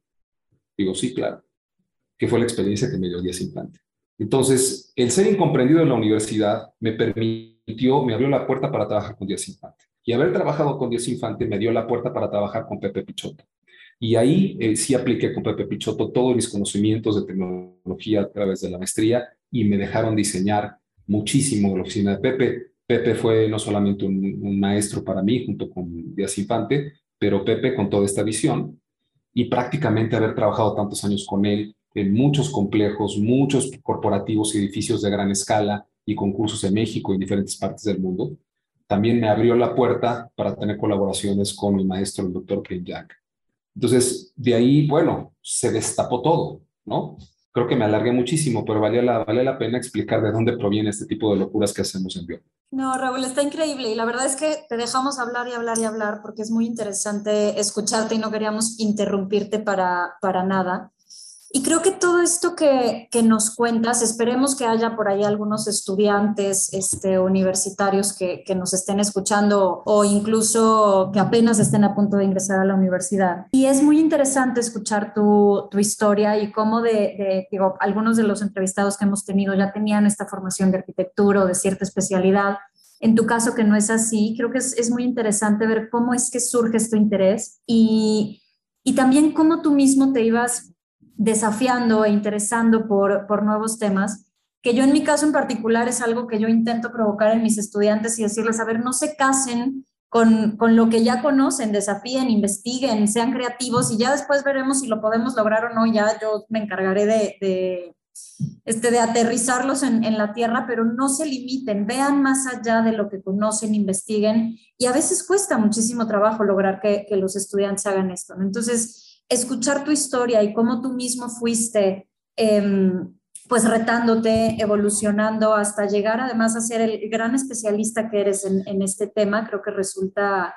Digo, sí, claro. Que fue la experiencia que me dio Díaz Infante. Entonces, el ser incomprendido en la universidad me permitió, me abrió la puerta para trabajar con Díaz Infante. Y haber trabajado con Díaz Infante me dio la puerta para trabajar con Pepe Pichotto. Y ahí eh, sí apliqué con Pepe Pichotto todos mis conocimientos de tecnología a través de la maestría y me dejaron diseñar muchísimo la oficina de Pepe. Pepe fue no solamente un, maestro para mí junto con Díaz Infante, pero Pepe con toda esta visión y prácticamente haber trabajado tantos años con él en muchos complejos, muchos corporativos y edificios de gran escala y concursos en México y en diferentes partes del mundo, también me abrió la puerta para tener colaboraciones con mi maestro, el doctor Ken Jack. Entonces, de ahí, bueno, se destapó todo, ¿no? creo que me alargué muchísimo, pero vale la, vale la pena explicar de dónde proviene este tipo de locuras que hacemos en Bio. No, Raúl, está increíble y la verdad es que te dejamos hablar y hablar y hablar porque es muy interesante escucharte y no queríamos interrumpirte para, para nada. Y creo que todo esto que, que, nos cuentas, esperemos que haya por ahí algunos estudiantes este, universitarios que, que, nos estén escuchando o incluso que apenas estén a punto de ingresar a la universidad. Y es muy interesante escuchar tu, tu historia y cómo de, de, digo, algunos de los entrevistados que hemos tenido ya tenían esta formación de arquitectura o de cierta especialidad. En tu caso, que no es así, creo que es, es muy interesante ver cómo es que surge este interés y, y también cómo tú mismo te ibas desafiando e interesando por, por nuevos temas, que yo en mi caso en particular es algo que yo intento provocar en mis estudiantes y decirles, a ver, no se casen con, con, lo que ya conocen, desafíen, investiguen, sean creativos y ya después veremos si lo podemos lograr o no, ya yo me encargaré de, de este, de aterrizarlos en, en, la tierra, pero no se limiten, vean más allá de lo que conocen, investiguen y a veces cuesta muchísimo trabajo lograr que, que los estudiantes hagan esto. Entonces, escuchar tu historia y cómo tú mismo fuiste em, pues retándote, evolucionando hasta llegar además a ser el gran especialista que eres en, este tema, creo que resulta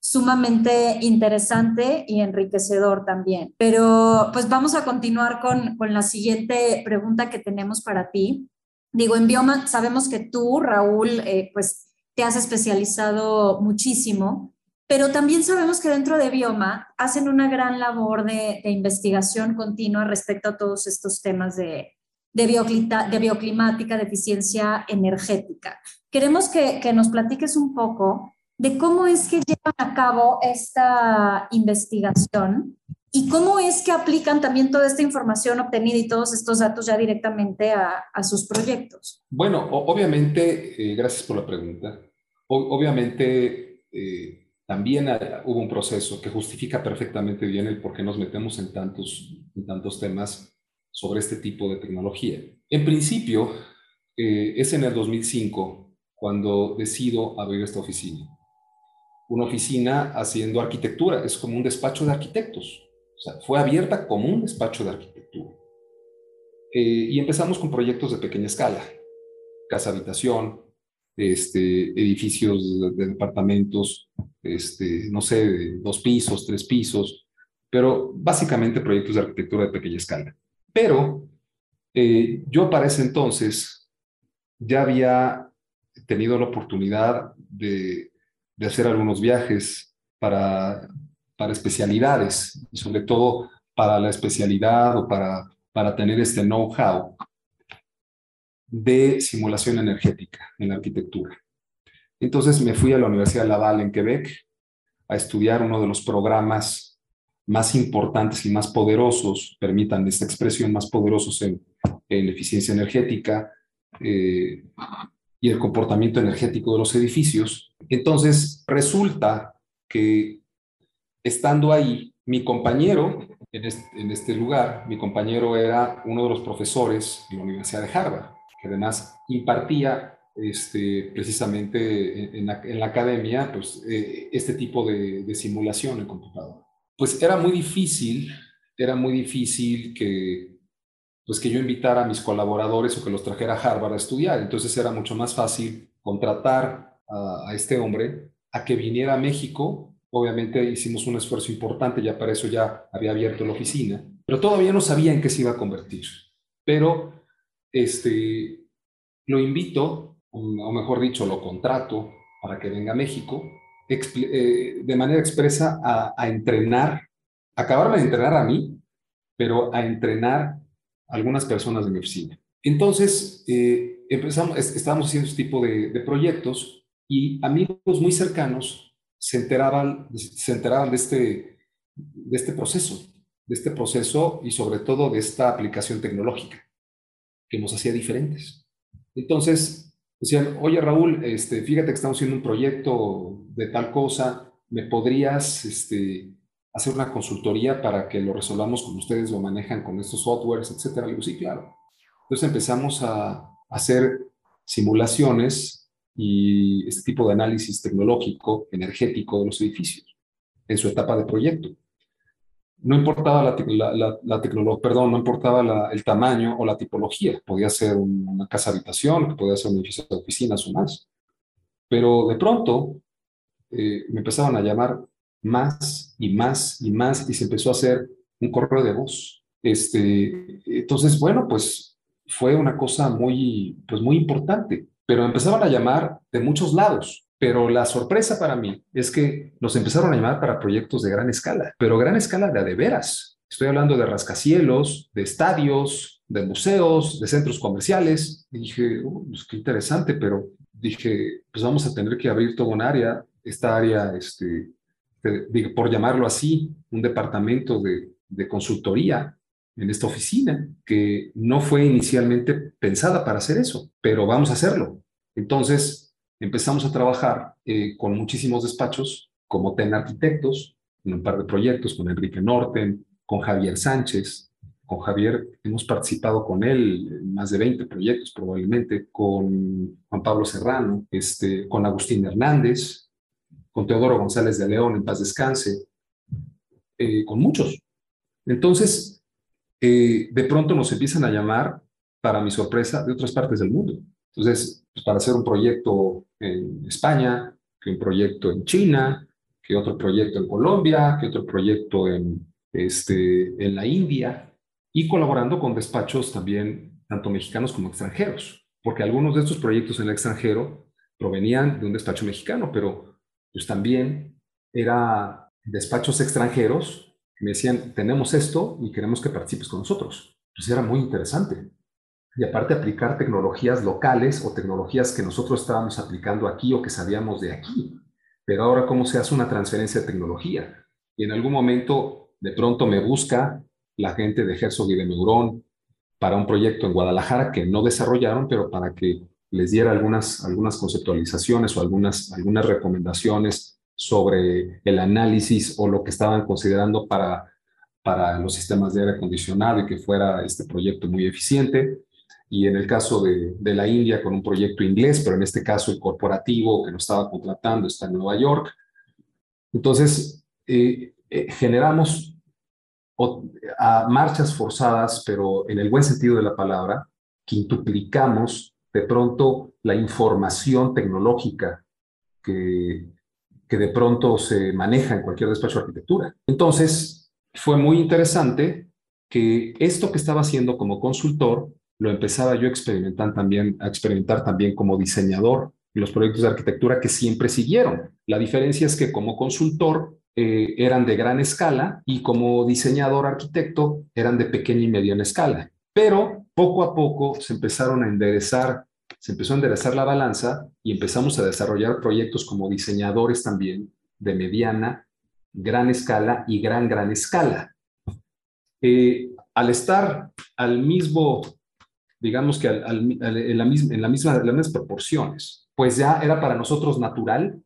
sumamente interesante y enriquecedor también. Pero pues vamos a continuar con, con la siguiente pregunta que tenemos para ti. Digo, en Bioma sabemos que tú, Raúl, eh, pues te has especializado muchísimo pero también sabemos que dentro de Bioma hacen una gran labor de, investigación continua respecto a todos estos temas de, de, de bioclimática, de eficiencia energética. Queremos que, que, nos platiques un poco de cómo es que llevan a cabo esta investigación y cómo es que aplican también toda esta información obtenida y todos estos datos ya directamente a, a sus proyectos. Bueno, obviamente, eh, gracias por la pregunta. obviamente, eh, también hubo un proceso que justifica perfectamente bien el por qué nos metemos en tantos, tantos temas sobre este tipo de tecnología. En principio, eh, es en el 2005 cuando decido abrir esta oficina. Una oficina haciendo arquitectura, es como un despacho de arquitectos. O sea, fue abierta como un despacho de arquitectura. Eh, y empezamos con proyectos de pequeña escala, casa habitación, este, edificios de, departamentos, este, no sé, dos pisos, tres pisos, pero básicamente proyectos de arquitectura de pequeña escala. Pero eh, yo para ese entonces ya había tenido la oportunidad de, de hacer algunos viajes para, para especialidades, y sobre todo para la especialidad o para, para tener este know-how de simulación energética en la arquitectura. Entonces me fui a la Universidad de Laval en Quebec a estudiar uno de los programas más importantes y más poderosos, permitan esta expresión, más poderosos en, eficiencia energética eh, y el comportamiento energético de los edificios. Entonces resulta que estando ahí, mi compañero en en este lugar, mi compañero era uno de los profesores de la Universidad de Harvard que además impartía este, precisamente en, la, academia pues, eh, este tipo de, simulación en computador. Pues era muy difícil, era muy difícil que, pues que yo invitara a mis colaboradores o que los trajera a Harvard a estudiar. Entonces era mucho más fácil contratar a, a este hombre a que viniera a México Obviamente hicimos un esfuerzo importante, ya para eso ya había abierto la oficina, pero todavía no sabía en qué se iba a convertir. Pero este, lo invito, o mejor dicho, lo contrato para que venga a México, eh, de manera expresa a, entrenar, acabarme de entrenar a mí, pero a entrenar a algunas personas de mi oficina. Entonces, eh, empezamos, estábamos haciendo este tipo de, de proyectos y amigos muy cercanos se enteraban, se enteraban de, este, de este proceso, de este proceso y sobre todo de esta aplicación tecnológica que nos hacía diferentes. Entonces, decían, oye Raúl, este, fíjate que estamos haciendo un proyecto de tal cosa, ¿me podrías este, hacer una consultoría para que lo resolvamos como ustedes lo manejan con estos softwares, etcétera? digo, sí, claro. Entonces empezamos a hacer simulaciones y este tipo de análisis tecnológico, energético de los edificios en su etapa de proyecto. No importaba la, la, tecnología, perdón, no importaba el tamaño o la tipología. Podía ser una casa habitación, podía ser un edificio de oficinas o más. Pero de pronto eh, me empezaban a llamar más y más y más y se empezó a hacer un correo de voz. Este, entonces, bueno, pues fue una cosa muy, pues muy importante pero empezaron a llamar de muchos lados. Pero la sorpresa para mí es que nos empezaron a llamar para proyectos de gran escala, pero gran escala de, de veras. Estoy hablando de rascacielos, de estadios, de museos, de centros comerciales. Y dije, oh, pues qué interesante, pero dije, pues vamos a tener que abrir todo un área, esta área, este, por llamarlo así, un departamento de, de consultoría en esta oficina, que no fue inicialmente pensada para hacer eso, pero vamos a hacerlo. Entonces, empezamos a trabajar eh, con muchísimos despachos, como TEN Arquitectos, en un par de proyectos, con Enrique Norten, con Javier Sánchez. Con Javier hemos participado con él en más de 20 proyectos probablemente, con Juan Pablo Serrano, este, con Agustín Hernández, con Teodoro González de León, en paz descanse, eh, con muchos. Entonces, eh, de pronto nos empiezan a llamar, para mi sorpresa, de otras partes del mundo. Entonces, pues, para hacer un proyecto en España, que un proyecto en China, que otro proyecto en Colombia, que otro proyecto en, este, en la India, y colaborando con despachos también, tanto mexicanos como extranjeros, porque algunos de estos proyectos en el extranjero provenían de un despacho mexicano, pero pues también era despachos extranjeros me decían, tenemos esto y queremos que participes con nosotros. Pues era muy interesante. Y aparte aplicar tecnologías locales o tecnologías que nosotros estábamos aplicando aquí o que sabíamos de aquí. Pero ahora, ¿cómo se hace una transferencia de tecnología? Y en algún momento, de pronto me busca la gente de Herzog y de Neurón para un proyecto en Guadalajara que no desarrollaron, pero para que les diera algunas, algunas conceptualizaciones o algunas, algunas recomendaciones sobre el análisis o lo que estaban considerando para, para los sistemas de aire acondicionado y que fuera este proyecto muy eficiente. Y en el caso de, de la India, con un proyecto inglés, pero en este caso el corporativo que nos estaba contratando está en Nueva York. Entonces, eh, eh, generamos a marchas forzadas, pero en el buen sentido de la palabra, quintuplicamos de pronto la información tecnológica que, que de pronto se maneja en cualquier despacho de arquitectura. Entonces, fue muy interesante que esto que estaba haciendo como consultor lo empezaba yo a experimentar también, a experimentar también como diseñador los proyectos de arquitectura que siempre siguieron. La diferencia es que como consultor eh, eran de gran escala y como diseñador arquitecto eran de pequeña y mediana escala. Pero poco a poco se empezaron a enderezar se empezó a enderezar la balanza y empezamos a desarrollar proyectos como diseñadores también de mediana, gran escala y gran, gran escala. Eh, al estar al mismo, digamos que en, la misma, en las mismas proporciones, pues ya era para nosotros natural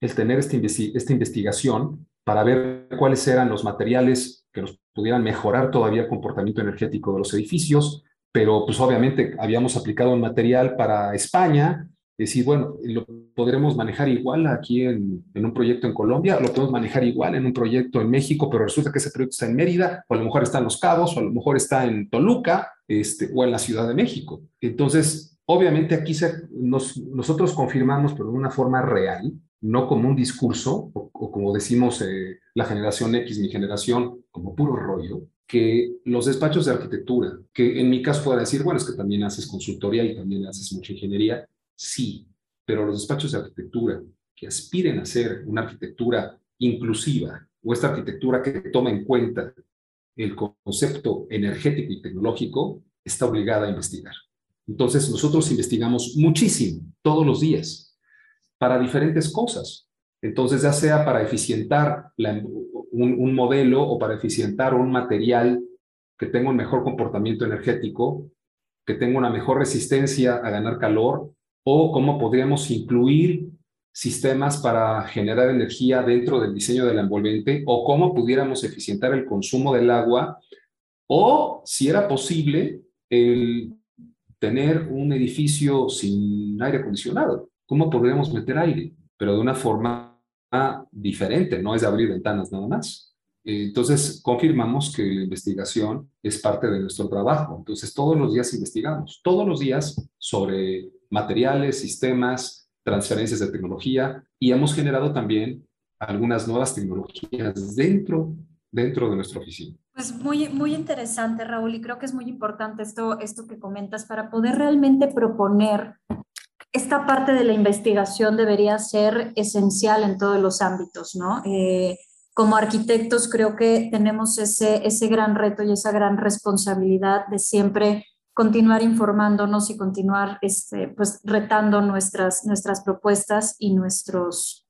el tener este esta investigación para ver cuáles eran los materiales que nos pudieran mejorar todavía el comportamiento energético de los edificios, pero pues obviamente habíamos aplicado un material para España, decir, bueno, lo podremos manejar igual aquí en, en, un proyecto en Colombia, lo podemos manejar igual en un proyecto en México, pero resulta que ese proyecto está en Mérida, o a lo mejor está en Los Cabos, o a lo mejor está en Toluca, este, o en la Ciudad de México. Entonces, obviamente aquí nos, nosotros confirmamos, pero de una forma real, no como un discurso, o, como decimos eh, la generación X, mi generación, como puro rollo, que los despachos de arquitectura, que en mi caso pueda decir, bueno, es que también haces consultoría y también haces mucha ingeniería, sí, pero los despachos de arquitectura que aspiren a ser una arquitectura inclusiva o esta arquitectura que toma en cuenta el concepto energético y tecnológico, está obligada a investigar. Entonces, nosotros investigamos muchísimo, todos los días, para diferentes cosas. Entonces, ya sea para eficientar un, modelo o para eficientar un material que tenga un mejor comportamiento energético, que tenga una mejor resistencia a ganar calor, o cómo podríamos incluir sistemas para generar energía dentro del diseño del envolvente, o cómo pudiéramos eficientar el consumo del agua, o si era posible el tener un edificio sin aire acondicionado. ¿Cómo podríamos meter aire? Pero de una forma diferente, no es abrir ventanas nada más. Entonces, confirmamos que la investigación es parte de nuestro trabajo. Entonces, todos los días investigamos, todos los días sobre materiales, sistemas, transferencias de tecnología y hemos generado también algunas nuevas tecnologías dentro, dentro de nuestra oficina. Pues muy, muy interesante, Raúl, y creo que es muy importante esto, esto que comentas para poder realmente proponer. Esta parte de la investigación debería ser esencial en todos los ámbitos, ¿no? Eh, como arquitectos creo que tenemos ese, ese gran reto y esa gran responsabilidad de siempre continuar informándonos y continuar este, pues, retando nuestras, nuestras propuestas y nuestros,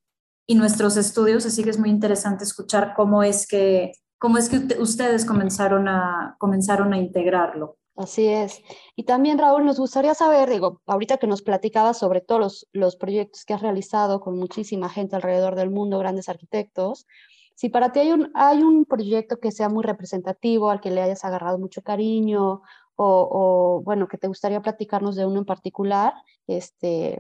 y nuestros estudios. Así que es muy interesante escuchar cómo es que ¿Cómo es que ustedes comenzaron a, comenzaron a integrarlo? Así es. Y también, Raúl, nos gustaría saber, digo, ahorita que nos platicabas sobre todos los, los proyectos que has realizado con muchísima gente alrededor del mundo, grandes arquitectos, si para ti hay un, hay un proyecto que sea muy representativo, al que le hayas agarrado mucho cariño, o, bueno, que te gustaría platicarnos de uno en particular, este,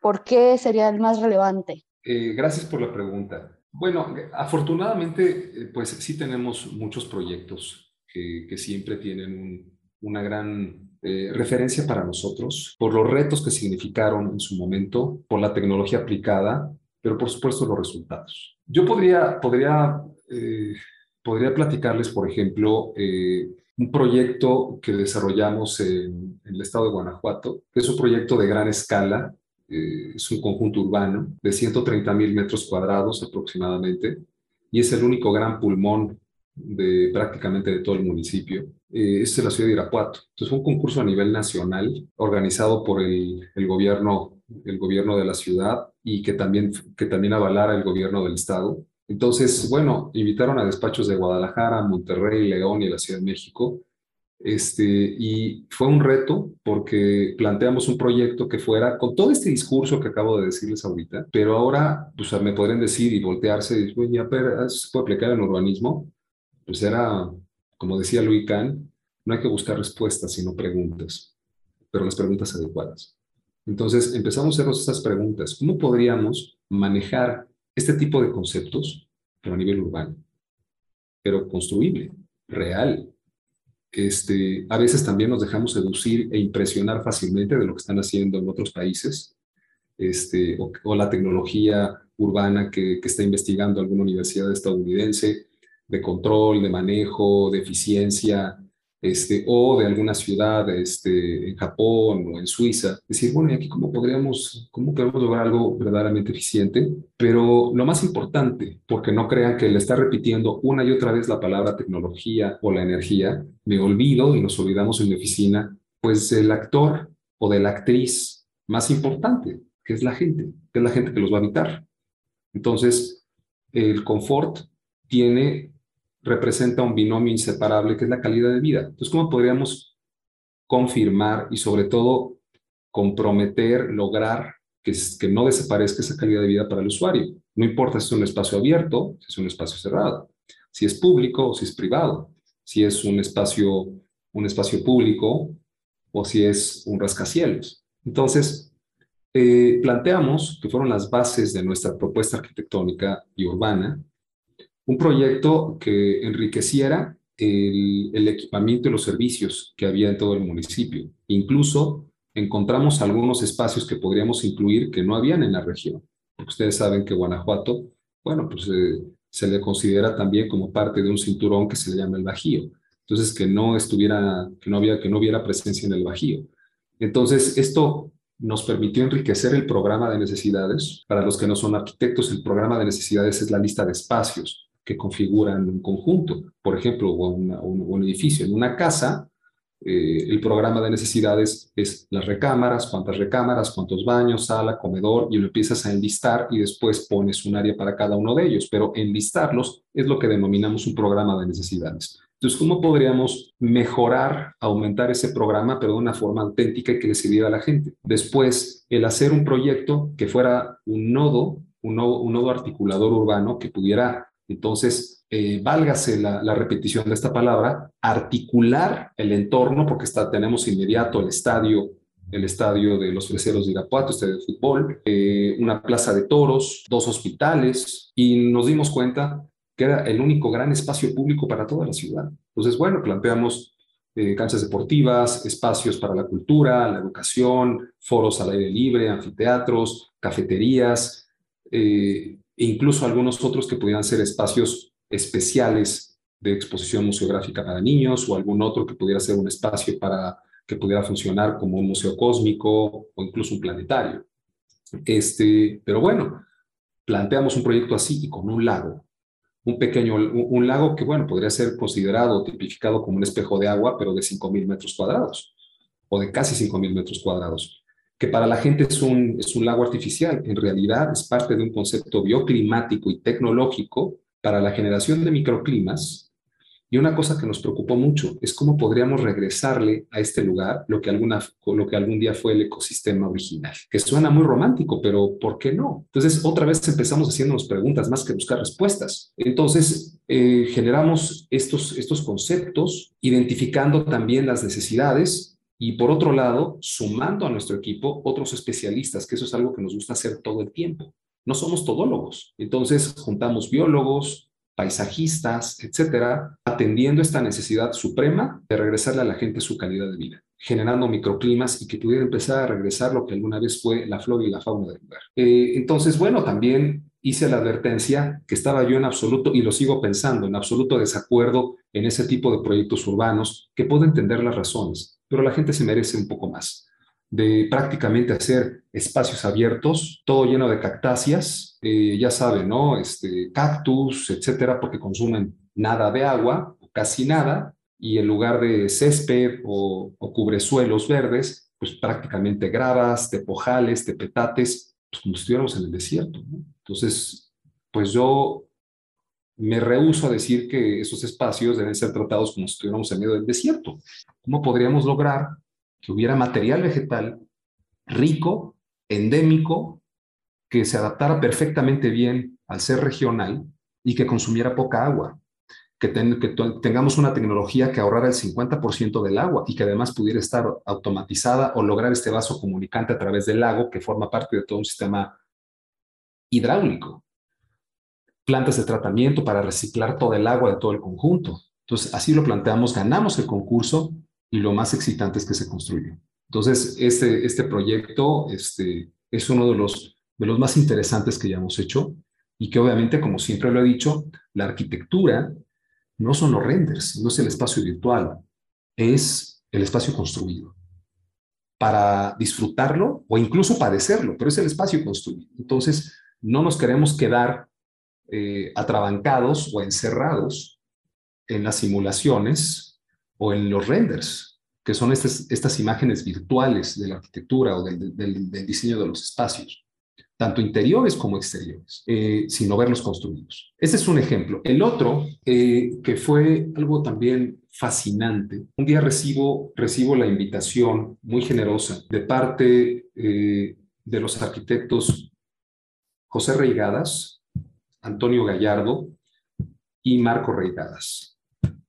¿por qué sería el más relevante? Eh, gracias por la pregunta. Bueno, afortunadamente, eh, pues sí tenemos muchos proyectos que, siempre tienen una gran eh, referencia para nosotros, por los retos que significaron en su momento, por la tecnología aplicada, pero por supuesto los resultados. Yo podría, podría, podría platicarles, por ejemplo, un proyecto que desarrollamos en, el estado de Guanajuato, que es un proyecto de gran escala eh, es un conjunto urbano de 130 mil metros cuadrados aproximadamente y es el único gran pulmón de prácticamente de todo el municipio. Eh, es la ciudad de Irapuato. Entonces fue un concurso a nivel nacional organizado por el, el, gobierno, el gobierno de la ciudad y que también, que también avalara el gobierno del estado. Entonces, bueno, invitaron a despachos de Guadalajara, Monterrey, León y la Ciudad de México este, y fue un reto porque planteamos un proyecto que fuera con todo este discurso que acabo de decirles ahorita, pero ahora pues, me podrían decir y voltearse y decir, ya, pero ¿se puede aplicar en urbanismo? Pues era, como decía Louis Kahn, no hay que buscar respuestas, sino preguntas, pero las preguntas adecuadas. Entonces empezamos a hacernos estas preguntas. ¿Cómo podríamos manejar este tipo de conceptos, pero a nivel urbano, pero construible, real, este, a veces también nos dejamos seducir e impresionar fácilmente de lo que están haciendo en otros países, este, o, la tecnología urbana que, que, está investigando alguna universidad estadounidense de control, de manejo, de eficiencia, este, o de alguna ciudad este, en Japón o en Suiza, decir, bueno, ¿y aquí cómo podríamos, cómo podemos lograr algo verdaderamente eficiente? Pero lo más importante, porque no crean que le está repitiendo una y otra vez la palabra tecnología o la energía, me olvido y nos olvidamos en mi oficina, pues el actor o de la actriz más importante, que es la gente, que es la gente que los va a habitar. Entonces, el confort tiene representa un binomio inseparable que es la calidad de vida. Entonces, ¿cómo podríamos confirmar y sobre todo comprometer, lograr que, que no desaparezca esa calidad de vida para el usuario? No importa si es un espacio abierto, si es un espacio cerrado, si es público o si es privado, si es un espacio, un espacio público o si es un rascacielos. Entonces, eh, planteamos que fueron las bases de nuestra propuesta arquitectónica y urbana un proyecto que enriqueciera el, equipamiento y los servicios que había en todo el municipio. Incluso encontramos algunos espacios que podríamos incluir que no habían en la región. ustedes saben que Guanajuato, bueno, pues eh, se le considera también como parte de un cinturón que se le llama el Bajío. Entonces, que no estuviera, que no, había, que no hubiera presencia en el Bajío. Entonces, esto nos permitió enriquecer el programa de necesidades. Para los que no son arquitectos, el programa de necesidades es la lista de espacios que configuran un conjunto, por ejemplo, o un, edificio. En una casa, eh, el programa de necesidades es las recámaras, cuántas recámaras, cuántos baños, sala, comedor, y lo empiezas a enlistar y después pones un área para cada uno de ellos, pero enlistarlos es lo que denominamos un programa de necesidades. Entonces, ¿cómo podríamos mejorar, aumentar ese programa, pero de una forma auténtica y que le sirviera a la gente? Después, el hacer un proyecto que fuera un nodo, un nodo, articulador urbano que pudiera, entonces, eh, válgase la, repetición de esta palabra, articular el entorno, porque está, tenemos inmediato el estadio el estadio de los Freseros de Irapuato, estadio de fútbol, eh, una plaza de toros, dos hospitales, y nos dimos cuenta que era el único gran espacio público para toda la ciudad. Entonces, bueno, planteamos eh, canchas deportivas, espacios para la cultura, la educación, foros al aire libre, anfiteatros, cafeterías, eh, e incluso algunos otros que pudieran ser espacios especiales de exposición museográfica para niños o algún otro que pudiera ser un espacio para que pudiera funcionar como un museo cósmico o incluso un planetario. Este, pero bueno, planteamos un proyecto así y con un lago un pequeño, un, lago que, bueno, podría ser considerado, tipificado como un espejo de agua, pero de 5.000 metros cuadrados, o de casi 5.000 metros cuadrados, que para la gente es un, es un lago artificial. En realidad es parte de un concepto bioclimático y tecnológico para la generación de microclimas y una cosa que nos preocupó mucho es cómo podríamos regresarle a este lugar lo que, alguna, lo que algún día fue el ecosistema original, que suena muy romántico, pero ¿por qué no? Entonces, otra vez empezamos haciéndonos preguntas más que buscar respuestas. Entonces, eh, generamos estos, estos conceptos, identificando también las necesidades y por otro lado, sumando a nuestro equipo otros especialistas, que eso es algo que nos gusta hacer todo el tiempo. No somos todólogos. Entonces, juntamos biólogos, paisajistas, etcétera, atendiendo esta necesidad suprema de regresarle a la gente su calidad de vida, generando microclimas y que pudiera empezar a regresar lo que alguna vez fue la flora y la fauna del lugar. Eh, entonces, bueno, también hice la advertencia que estaba yo en absoluto, y lo sigo pensando, en absoluto desacuerdo en ese tipo de proyectos urbanos, que puedo entender las razones, pero la gente se merece un poco más de prácticamente hacer espacios abiertos, todo lleno de cactáceas, eh, ya saben, ¿no? Este, cactus, etcétera, porque consumen nada de agua, casi nada, y en lugar de césped o, o cubresuelos verdes, pues prácticamente gravas, tepojales, tepetates, pues como si estuviéramos en el desierto. Entonces, pues yo me rehúso a decir que esos espacios deben ser tratados como si estuviéramos en medio del desierto. ¿Cómo podríamos lograr que hubiera material vegetal rico, endémico, que se adaptara perfectamente bien al ser regional y que consumiera poca agua, que, tengamos una tecnología que ahorrara el 50% del agua y que además pudiera estar automatizada o lograr este vaso comunicante a través del lago que forma parte de todo un sistema hidráulico. Plantas de tratamiento para reciclar todo el agua de todo el conjunto. Entonces, así lo planteamos, ganamos el concurso y lo más excitante es que se construye. Entonces, este, este proyecto este, es uno de los, de los más interesantes que ya hemos hecho y que obviamente, como siempre lo he dicho, la arquitectura no son los renders, no es el espacio virtual, es el espacio construido para disfrutarlo o incluso padecerlo, pero es el espacio construido. Entonces, no nos queremos quedar eh, atrabancados o encerrados en las simulaciones o en los renders, que son estas, estas imágenes virtuales de la arquitectura o del, del, diseño de los espacios, tanto interiores como exteriores, eh, sino verlos construidos. Este es un ejemplo. El otro, eh, que fue algo también fascinante, un día recibo, recibo la invitación muy generosa de parte eh, de los arquitectos José Reigadas, Antonio Gallardo y Marco Reigadas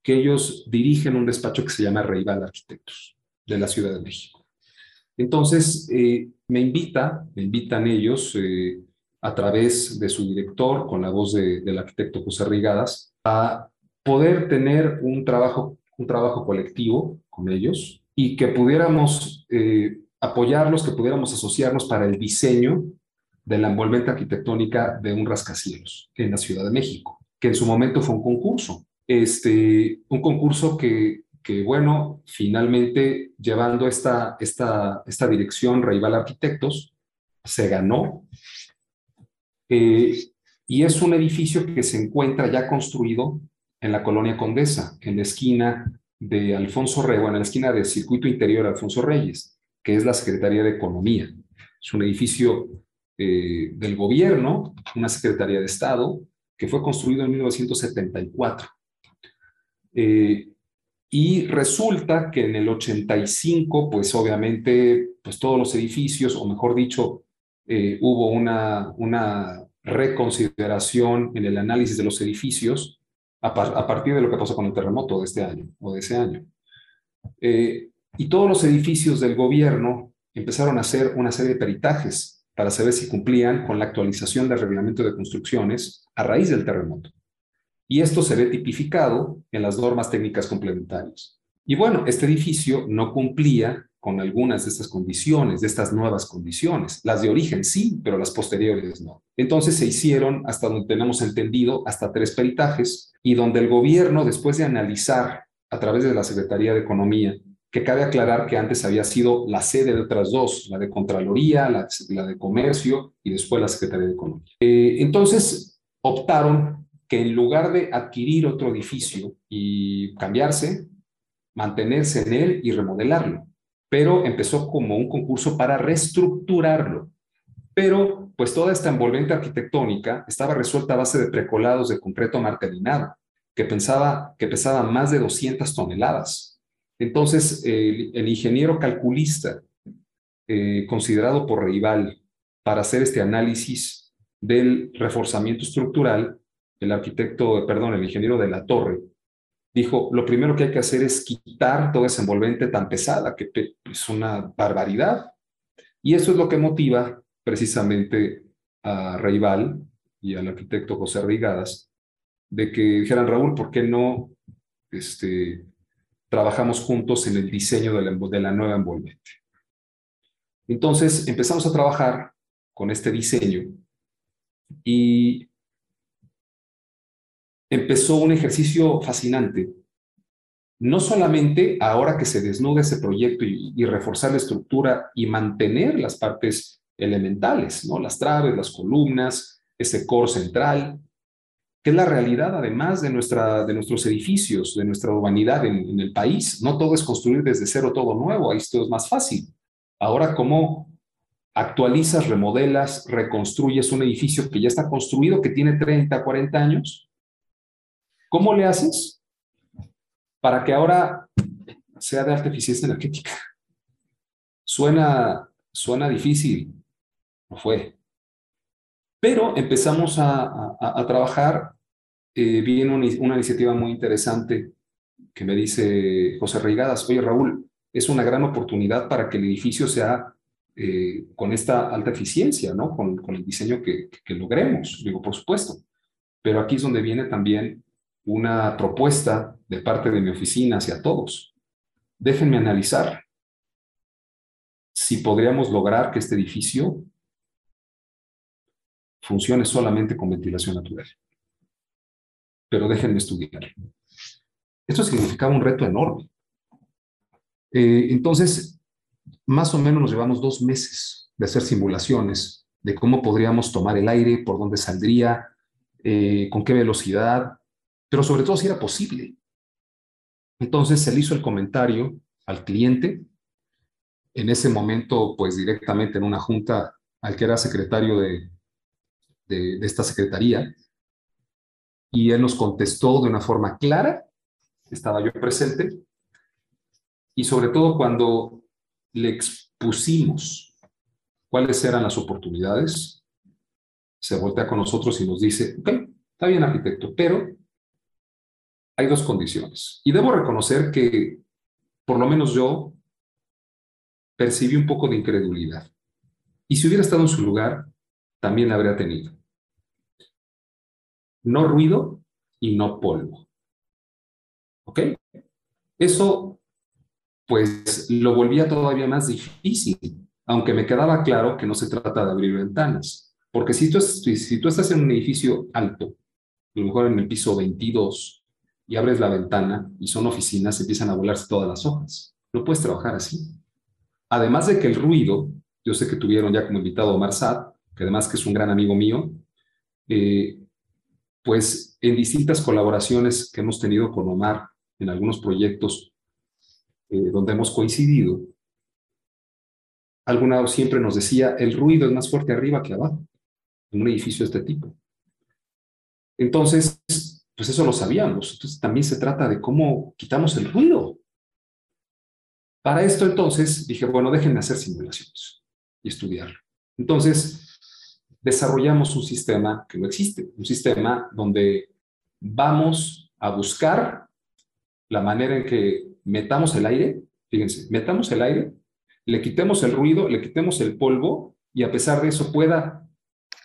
que ellos dirigen un despacho que se llama Reival Arquitectos de la Ciudad de México. Entonces, eh, me invita, me invitan ellos eh, a través de su director, con la voz del arquitecto José Rigadas, a poder tener un trabajo, un trabajo colectivo con ellos y que pudiéramos eh, apoyarlos, que pudiéramos asociarnos para el diseño de la envolvente arquitectónica de un rascacielos en la Ciudad de México, que en su momento fue un concurso. Este, un concurso que, bueno, finalmente llevando esta, esta, esta dirección Rival Arquitectos, se ganó. Eh, y es un edificio que se encuentra ya construido en la colonia Condesa, en la esquina de Alfonso Reyes, en la esquina del circuito interior Alfonso Reyes, que es la Secretaría de Economía. Es un edificio eh, del gobierno, una Secretaría de Estado, que fue construido en 1974. Eh, y resulta que en el 85, pues obviamente, pues todos los edificios, o mejor dicho, eh, hubo una, una reconsideración en el análisis de los edificios a, partir de lo que pasó con el terremoto de este año o de ese año. Eh, y todos los edificios del gobierno empezaron a hacer una serie de peritajes para saber si cumplían con la actualización del reglamento de construcciones a raíz del terremoto. Y esto se ve tipificado en las normas técnicas complementarias. Y bueno, este edificio no cumplía con algunas de estas condiciones, de estas nuevas condiciones. Las de origen sí, pero las posteriores no. Entonces se hicieron, hasta donde tenemos entendido, hasta tres peritajes y donde el gobierno, después de analizar a través de la Secretaría de Economía, que cabe aclarar que antes había sido la sede de otras dos, la de Contraloría, la, de Comercio y después la Secretaría de Economía. Eh, entonces optaron que en lugar de adquirir otro edificio y cambiarse, mantenerse en él y remodelarlo pero empezó como un concurso para reestructurarlo. Pero pues toda esta envolvente arquitectónica estaba resuelta a base de precolados de concreto martelinado, que, pensaba, que pesaba más de 200 toneladas. Entonces, el, ingeniero calculista, eh, considerado por Rival para hacer este análisis del reforzamiento estructural, el arquitecto, perdón, el ingeniero de la torre, dijo, lo primero que hay que hacer es quitar toda esa envolvente tan pesada, que es una barbaridad. Y eso es lo que motiva precisamente a Reibal y al arquitecto José Rigadas de que dijeran, Raúl, ¿por qué no este, trabajamos juntos en el diseño de la, de la nueva envolvente? Entonces empezamos a trabajar con este diseño y empezó un ejercicio fascinante. No solamente ahora que se desnuda ese proyecto y, reforzar la estructura y mantener las partes elementales, ¿no? las traves, las columnas, ese core central, que es la realidad además de, nuestra, de nuestros edificios, de nuestra urbanidad en, en el país. No todo es construir desde cero todo nuevo, ahí esto es más fácil. Ahora, ¿cómo actualizas, remodelas, reconstruyes un edificio que ya está construido, que tiene 30, 40 años? ¿Cómo le haces para que ahora sea de alta eficiencia energética? Suena, suena difícil, no fue. Pero empezamos a, trabajar, eh, vi una, iniciativa muy interesante que me dice José Reigadas, oye Raúl, es una gran oportunidad para que el edificio sea eh, con esta alta eficiencia, ¿no? Con, el diseño que, logremos, digo, por supuesto. Pero aquí es donde viene también una propuesta de parte de mi oficina hacia todos. Déjenme analizar si podríamos lograr que este edificio funcione solamente con ventilación natural. Pero déjenme estudiar. Esto significaba un reto enorme. Eh, entonces, más o menos nos llevamos dos meses de hacer simulaciones de cómo podríamos tomar el aire, por dónde saldría, eh, con qué velocidad, pero sobre todo si era posible. Entonces se hizo el comentario al cliente, en ese momento, pues directamente en una junta al que era secretario de, de, esta secretaría, y él nos contestó de una forma clara, estaba yo presente, y sobre todo cuando le expusimos cuáles eran las oportunidades, se voltea con nosotros y nos dice, ok, está bien arquitecto, pero hay dos condiciones. Y debo reconocer que, por lo menos yo, percibí un poco de incredulidad. Y si hubiera estado en su lugar, también la habría tenido. No ruido y no polvo. ¿Ok? Eso, pues, lo volvía todavía más difícil, aunque me quedaba claro que no se trata de abrir ventanas. Porque si tú, estás en un edificio alto, a lo mejor en el piso 22, y abres la ventana y son oficinas, empiezan a volarse todas las hojas. No puedes trabajar así. Además de que el ruido, yo sé que tuvieron ya como invitado a Omar Sad, que además que es un gran amigo mío, eh, pues en distintas colaboraciones que hemos tenido con Omar en algunos proyectos eh, donde hemos coincidido, alguna siempre nos decía, el ruido es más fuerte arriba que abajo, en un edificio de este tipo. Entonces, pues eso lo sabíamos. Entonces también se trata de cómo quitamos el ruido. Para esto entonces dije, bueno, déjenme hacer simulaciones y estudiarlo. Entonces desarrollamos un sistema que no existe, un sistema donde vamos a buscar la manera en que metamos el aire, fíjense, metamos el aire le quitemos el ruido, le quitemos el polvo y a pesar de eso pueda,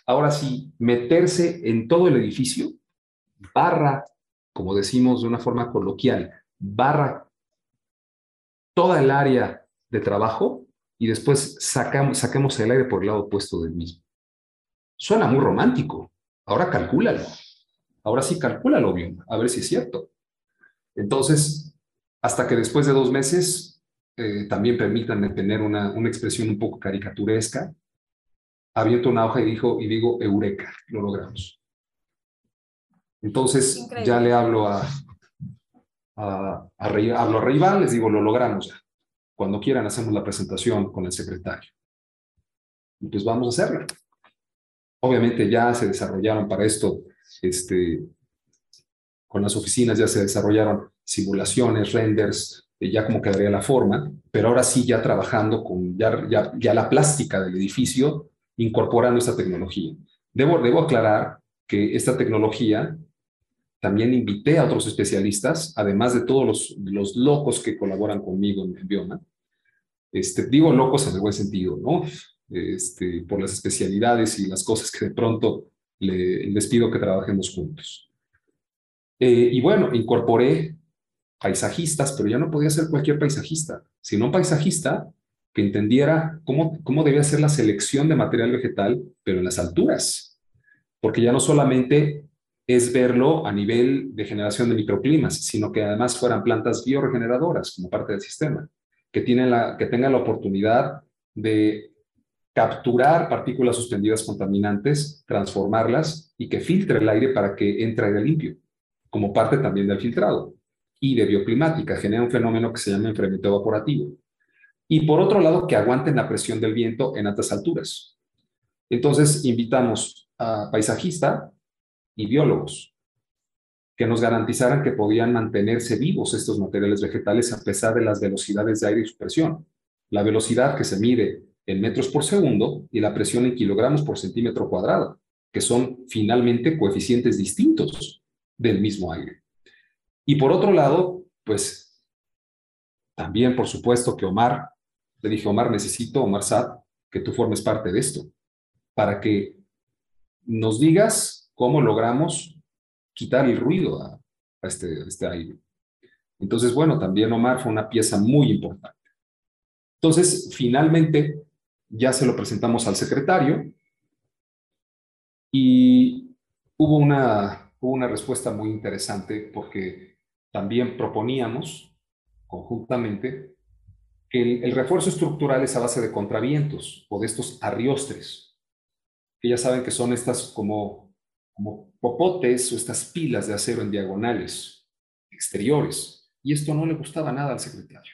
ahora sí, meterse en todo el edificio, barra, como decimos de una forma coloquial, barra toda el área de trabajo y después sacamos, saquemos el aire por el lado opuesto del mismo. Suena muy romántico. Ahora calcúlalo. Ahora sí calcúlalo bien, a ver si es cierto. Entonces, hasta que después de dos meses eh, también permítanme tener una, una, expresión un poco caricaturesca, aviento una hoja y, dijo, y digo, eureka, lo logramos. Entonces ya le hablo a, a, a, hablo a les digo, lo logramos ya. Cuando quieran hacemos la presentación con el secretario. Y pues vamos a hacerla. Obviamente ya se desarrollaron para esto, este, con las oficinas ya se desarrollaron simulaciones, renders, ya como quedaría la forma, pero ahora sí ya trabajando con ya, ya, ya la plástica del edificio, incorporando esta tecnología. Debo, debo aclarar que esta tecnología también invité a otros especialistas, además de todos los, los locos que colaboran conmigo en, Bioma. Este, digo locos en el buen sentido, ¿no? Este, por las especialidades y las cosas que de pronto les pido que trabajemos juntos. Eh, y bueno, incorporé paisajistas, pero ya no podía ser cualquier paisajista, sino un paisajista que entendiera cómo, cómo debía ser la selección de material vegetal, pero en las alturas, porque ya no solamente es verlo a nivel de generación de microclimas, sino que además fueran plantas bioregeneradoras como parte del sistema, que, tengan la oportunidad de capturar partículas suspendidas contaminantes, transformarlas y que filtre el aire para que entre aire limpio, como parte también del filtrado y de bioclimática, genera un fenómeno que se llama enfriamiento evaporativo. Y por otro lado, que aguanten la presión del viento en altas alturas. Entonces, invitamos a paisajistas y biólogos que nos garantizaran que podían mantenerse vivos estos materiales vegetales a pesar de las velocidades de aire y su presión. La velocidad que se mide en metros por segundo y la presión en kilogramos por centímetro cuadrado, que son finalmente coeficientes distintos del mismo aire. Y por otro lado, pues también, por supuesto, que Omar, le dije, Omar, necesito, Omar Sad, que tú formes parte de esto, para que nos digas cómo logramos quitar el ruido a, este, a este aire. Entonces, bueno, también Omar fue una pieza muy importante. Entonces, finalmente, ya se lo presentamos al secretario y hubo una, hubo una respuesta muy interesante porque también proponíamos conjuntamente que el, refuerzo estructural es a base de contravientos o de estos arriostres, que ya saben que son estas como, como popotes o estas pilas de acero en diagonales exteriores. Y esto no le gustaba nada al secretario.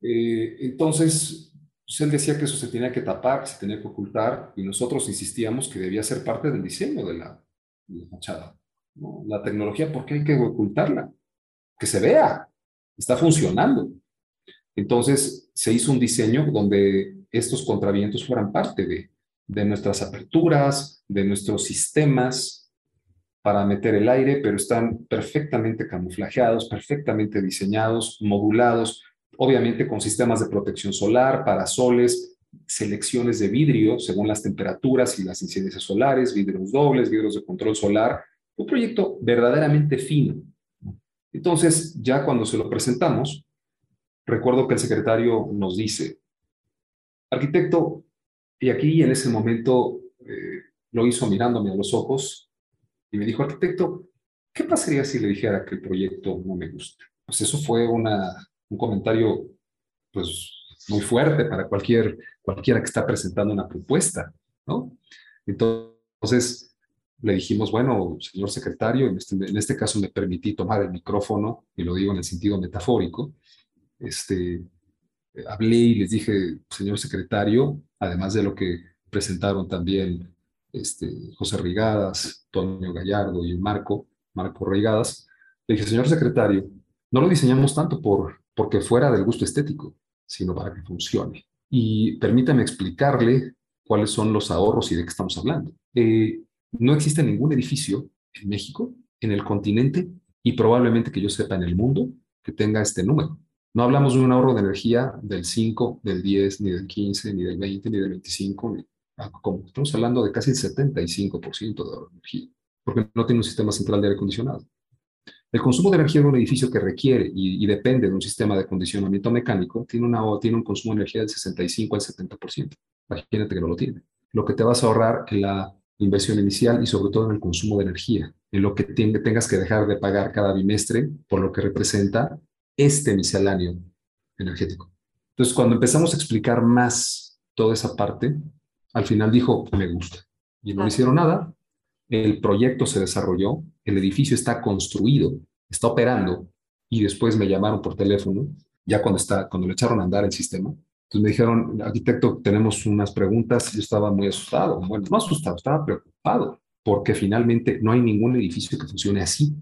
Eh, entonces, pues, él decía que eso se tenía que tapar, se tenía que ocultar, y nosotros insistíamos que debía ser parte del diseño de la, la fachada. La tecnología, ¿por qué hay que ocultarla? Que se vea, está funcionando. Entonces se hizo un diseño donde estos contravientos fueran parte de, de nuestras aperturas, de nuestros sistemas para meter el aire, pero están perfectamente camuflajeados, perfectamente diseñados, modulados, obviamente con sistemas de protección solar, parasoles, selecciones de vidrio según las temperaturas y las incidencias solares, vidrios dobles, vidrios de control solar, un proyecto verdaderamente fino. Entonces, ya cuando se lo presentamos, recuerdo que el secretario nos dice, arquitecto, y aquí en ese momento eh, lo hizo mirándome a los ojos y me dijo, arquitecto, ¿qué pasaría si le dijera que el proyecto no me gusta? Pues eso fue una, un comentario pues muy fuerte para cualquier, cualquiera que está presentando una propuesta, ¿no? Entonces le dijimos, bueno, señor secretario, en este, en este caso me permití tomar el micrófono, y lo digo en el sentido metafórico, este, hablé y les dije, señor secretario, además de lo que presentaron también este, José Rigadas, Antonio Gallardo y Marco, Marco Rigadas, le dije, señor secretario, no lo diseñamos tanto por, porque fuera del gusto estético, sino para que funcione. Y permítame explicarle cuáles son los ahorros y de qué estamos hablando. Eh, no existe ningún edificio en México, en el continente y probablemente que yo sepa en el mundo que tenga este número. No hablamos de un ahorro de energía del 5, del 10, ni del 15, ni del 20, ni del 25, ni, como estamos hablando de casi el 75% de ahorro de energía, porque no tiene un sistema central de aire acondicionado. El consumo de energía de un edificio que requiere y, depende de un sistema de acondicionamiento mecánico tiene, una, tiene un consumo de energía del 65 al 70%. Imagínate que no lo tiene. Lo que te vas a ahorrar en la inversión inicial y sobre todo en el consumo de energía, en lo que tengas que dejar de pagar cada bimestre por lo que representa este misceláneo energético. Entonces, cuando empezamos a explicar más toda esa parte, al final dijo, me gusta. Y no hicieron nada, el proyecto se desarrolló, el edificio está construido, está operando, y después me llamaron por teléfono, ya cuando, está, cuando le echaron a andar el sistema. Entonces me dijeron, arquitecto, tenemos unas preguntas. Yo estaba muy asustado, bueno, no asustado, estaba preocupado, porque finalmente no hay ningún edificio que funcione así,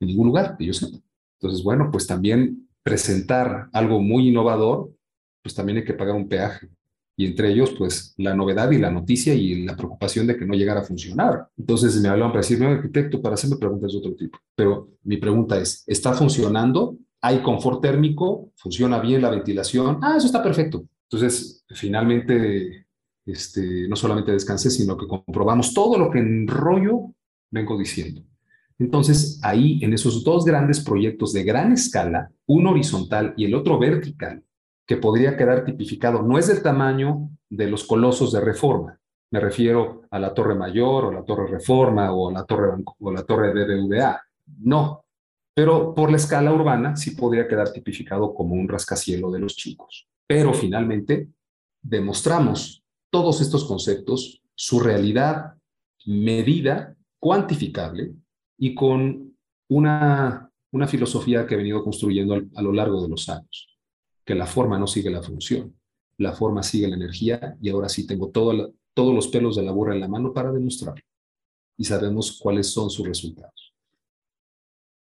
en ningún lugar que yo sepa. Entonces, bueno, pues también presentar algo muy innovador, pues también hay que pagar un peaje y entre ellos, pues, la novedad y la noticia y la preocupación de que no llegara a funcionar. Entonces me hablaban para decirme, arquitecto, para hacerme preguntas de otro tipo. Pero mi pregunta es, ¿está funcionando? ¿Hay confort térmico? ¿Funciona bien la ventilación? Ah, eso está perfecto. Entonces, finalmente, este, no solamente descansé, sino que comprobamos todo lo que en rollo vengo diciendo. Entonces, ahí, en esos dos grandes proyectos de gran escala, uno horizontal y el otro vertical, que podría quedar tipificado no es del tamaño de los colosos de reforma. Me refiero a la Torre Mayor o la Torre Reforma o la Torre, o la torre BBVA. No, pero por la escala urbana sí podría quedar tipificado como un rascacielo de los chicos. Pero finalmente demostramos todos estos conceptos, su realidad medida, cuantificable y con una, una filosofía que he venido construyendo a lo largo de los años que la forma no sigue la función, la forma sigue la energía y ahora sí tengo todo todos los pelos de la burra en la mano para demostrarlo y sabemos cuáles son sus resultados.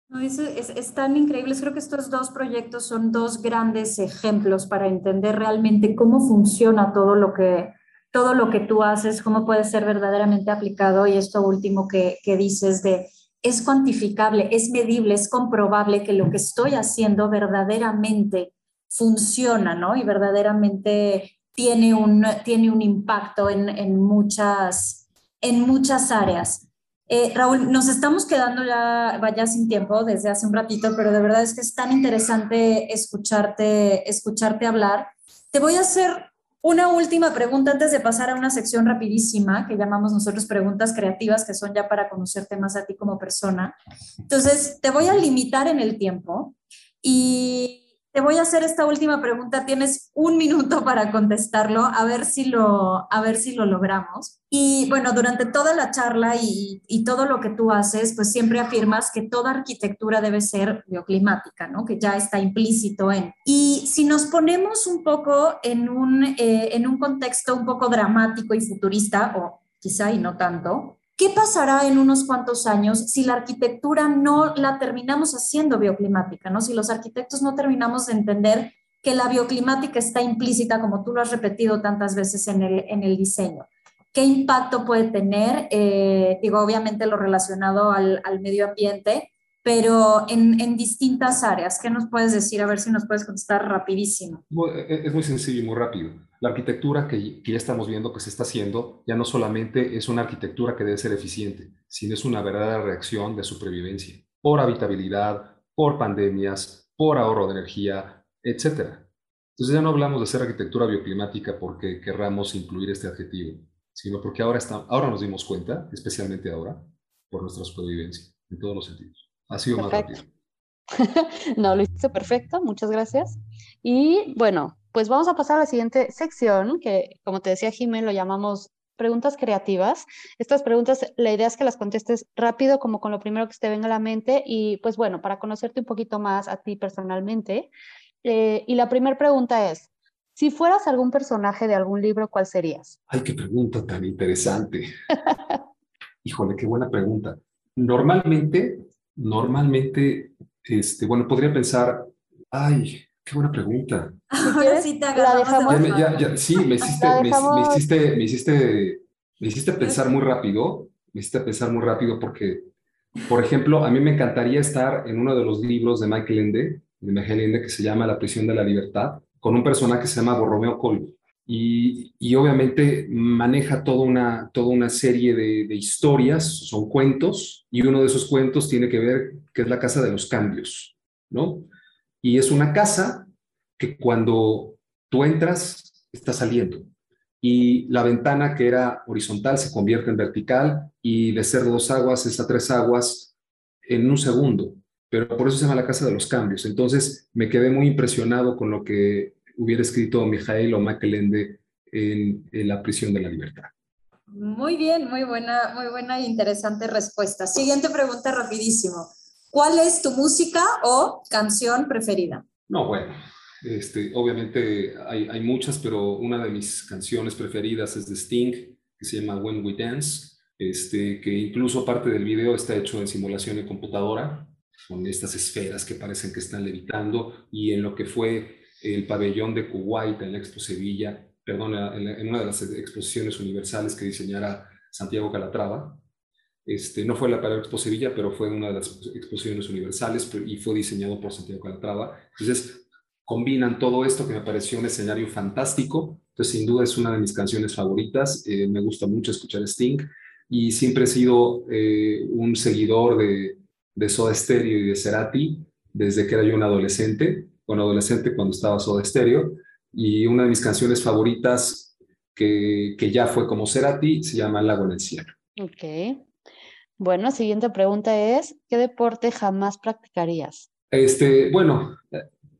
No, es, es, tan increíble. Creo que estos dos proyectos son dos grandes ejemplos para entender realmente cómo funciona todo lo que, todo lo que tú haces, cómo puede ser verdaderamente aplicado y esto último que, que dices de es cuantificable, es medible, es comprobable que lo que estoy haciendo verdaderamente funciona, ¿no? Y verdaderamente tiene un, tiene un impacto en, muchas, en muchas áreas. Eh, Raúl, nos estamos quedando ya, vaya sin tiempo desde hace un ratito, pero de verdad es que es tan interesante escucharte, escucharte hablar. Te voy a hacer una última pregunta antes de pasar a una sección rapidísima que llamamos nosotros preguntas creativas, que son ya para conocerte más a ti como persona. Entonces, te voy a limitar en el tiempo y te voy a hacer esta última pregunta. Tienes un minuto para contestarlo, a ver si lo, a ver si lo logramos. Y bueno, durante toda la charla y, todo lo que tú haces, pues siempre afirmas que toda arquitectura debe ser bioclimática, ¿no? Que ya está implícito en. Y si nos ponemos un poco en un, eh, en un contexto un poco dramático y futurista, o quizá y no tanto, ¿Qué pasará en unos cuantos años si la arquitectura no la terminamos haciendo bioclimática? ¿no? Si los arquitectos no terminamos de entender que la bioclimática está implícita, como tú lo has repetido tantas veces en el, en el diseño. ¿Qué impacto puede tener? Eh, digo, obviamente lo relacionado al, al medio ambiente, pero en, en, distintas áreas. ¿Qué nos puedes decir? A ver si nos puedes contestar rapidísimo. Es muy sencillo y muy rápido. La arquitectura que, que, ya estamos viendo que se está haciendo ya no solamente es una arquitectura que debe ser eficiente, sino es una verdadera reacción de supervivencia por habitabilidad, por pandemias, por ahorro de energía, etc. Entonces ya no hablamos de ser arquitectura bioclimática porque querramos incluir este adjetivo. sino porque ahora, está, ahora nos dimos cuenta, especialmente ahora, por nuestra supervivencia, en todos los sentidos. Ha sido más rápido. no, lo hice perfecto, muchas gracias. Y bueno, pues vamos a pasar a la siguiente sección, que como te decía Jiménez, lo llamamos preguntas creativas. Estas preguntas, la idea es que las contestes rápido, como con lo primero que te venga a la mente. Y pues bueno, para conocerte un poquito más a ti personalmente. Eh, y la primera pregunta es, si fueras algún personaje de algún libro, ¿cuál serías? Ay, qué pregunta tan interesante. Híjole, qué buena pregunta. Normalmente, normalmente, este, bueno, podría pensar, ay, qué buena pregunta. Ahora sí te agarramos. sí, me hiciste, me, hiciste, me, hiciste, me hiciste pensar muy rápido, me hiciste pensar muy rápido porque, por ejemplo, a mí me encantaría estar en uno de los libros de Michael Ende, de Michael Ende, que se llama La prisión de la libertad, con un personaje que se llama Borromeo Colby. Y, obviamente maneja toda una, toda una serie de, historias, son cuentos, y uno de esos cuentos tiene que ver que es la casa de los cambios, ¿no? Y es una casa que cuando tú entras, está saliendo. Y la ventana que era horizontal se convierte en vertical y de ser dos aguas es a tres aguas en un segundo. Pero por eso se llama la casa de los cambios. Entonces me quedé muy impresionado con lo que hubiera escrito Mijael o Makelende en, en La prisión de la libertad. Muy bien, muy buena, muy buena e interesante respuesta. Siguiente pregunta rapidísimo. ¿Cuál es tu música o canción preferida? No, bueno, este, obviamente hay, hay, muchas, pero una de mis canciones preferidas es de Sting, que se llama When We Dance, este, que incluso parte del video está hecho en simulación de computadora, con estas esferas que parecen que están levitando, y en lo que fue el pabellón de Kuwait en la Expo Sevilla, perdón, en, una de las exposiciones universales que diseñara Santiago Calatrava, este, no fue la para Expo Sevilla, pero fue una de las exposiciones universales y fue diseñado por Santiago Calatrava. Entonces, combinan todo esto que me pareció un escenario fantástico. Entonces, sin duda es una de mis canciones favoritas. Eh, me gusta mucho escuchar Sting y siempre he sido eh, un seguidor de, de Soda Stereo y de Cerati desde que era yo un adolescente, un adolescente cuando estaba Soda Stereo. Y una de mis canciones favoritas que, que ya fue como Cerati se llama Lago en el cielo. Ok. Bueno, siguiente pregunta es, ¿qué deporte jamás practicarías? Este, bueno,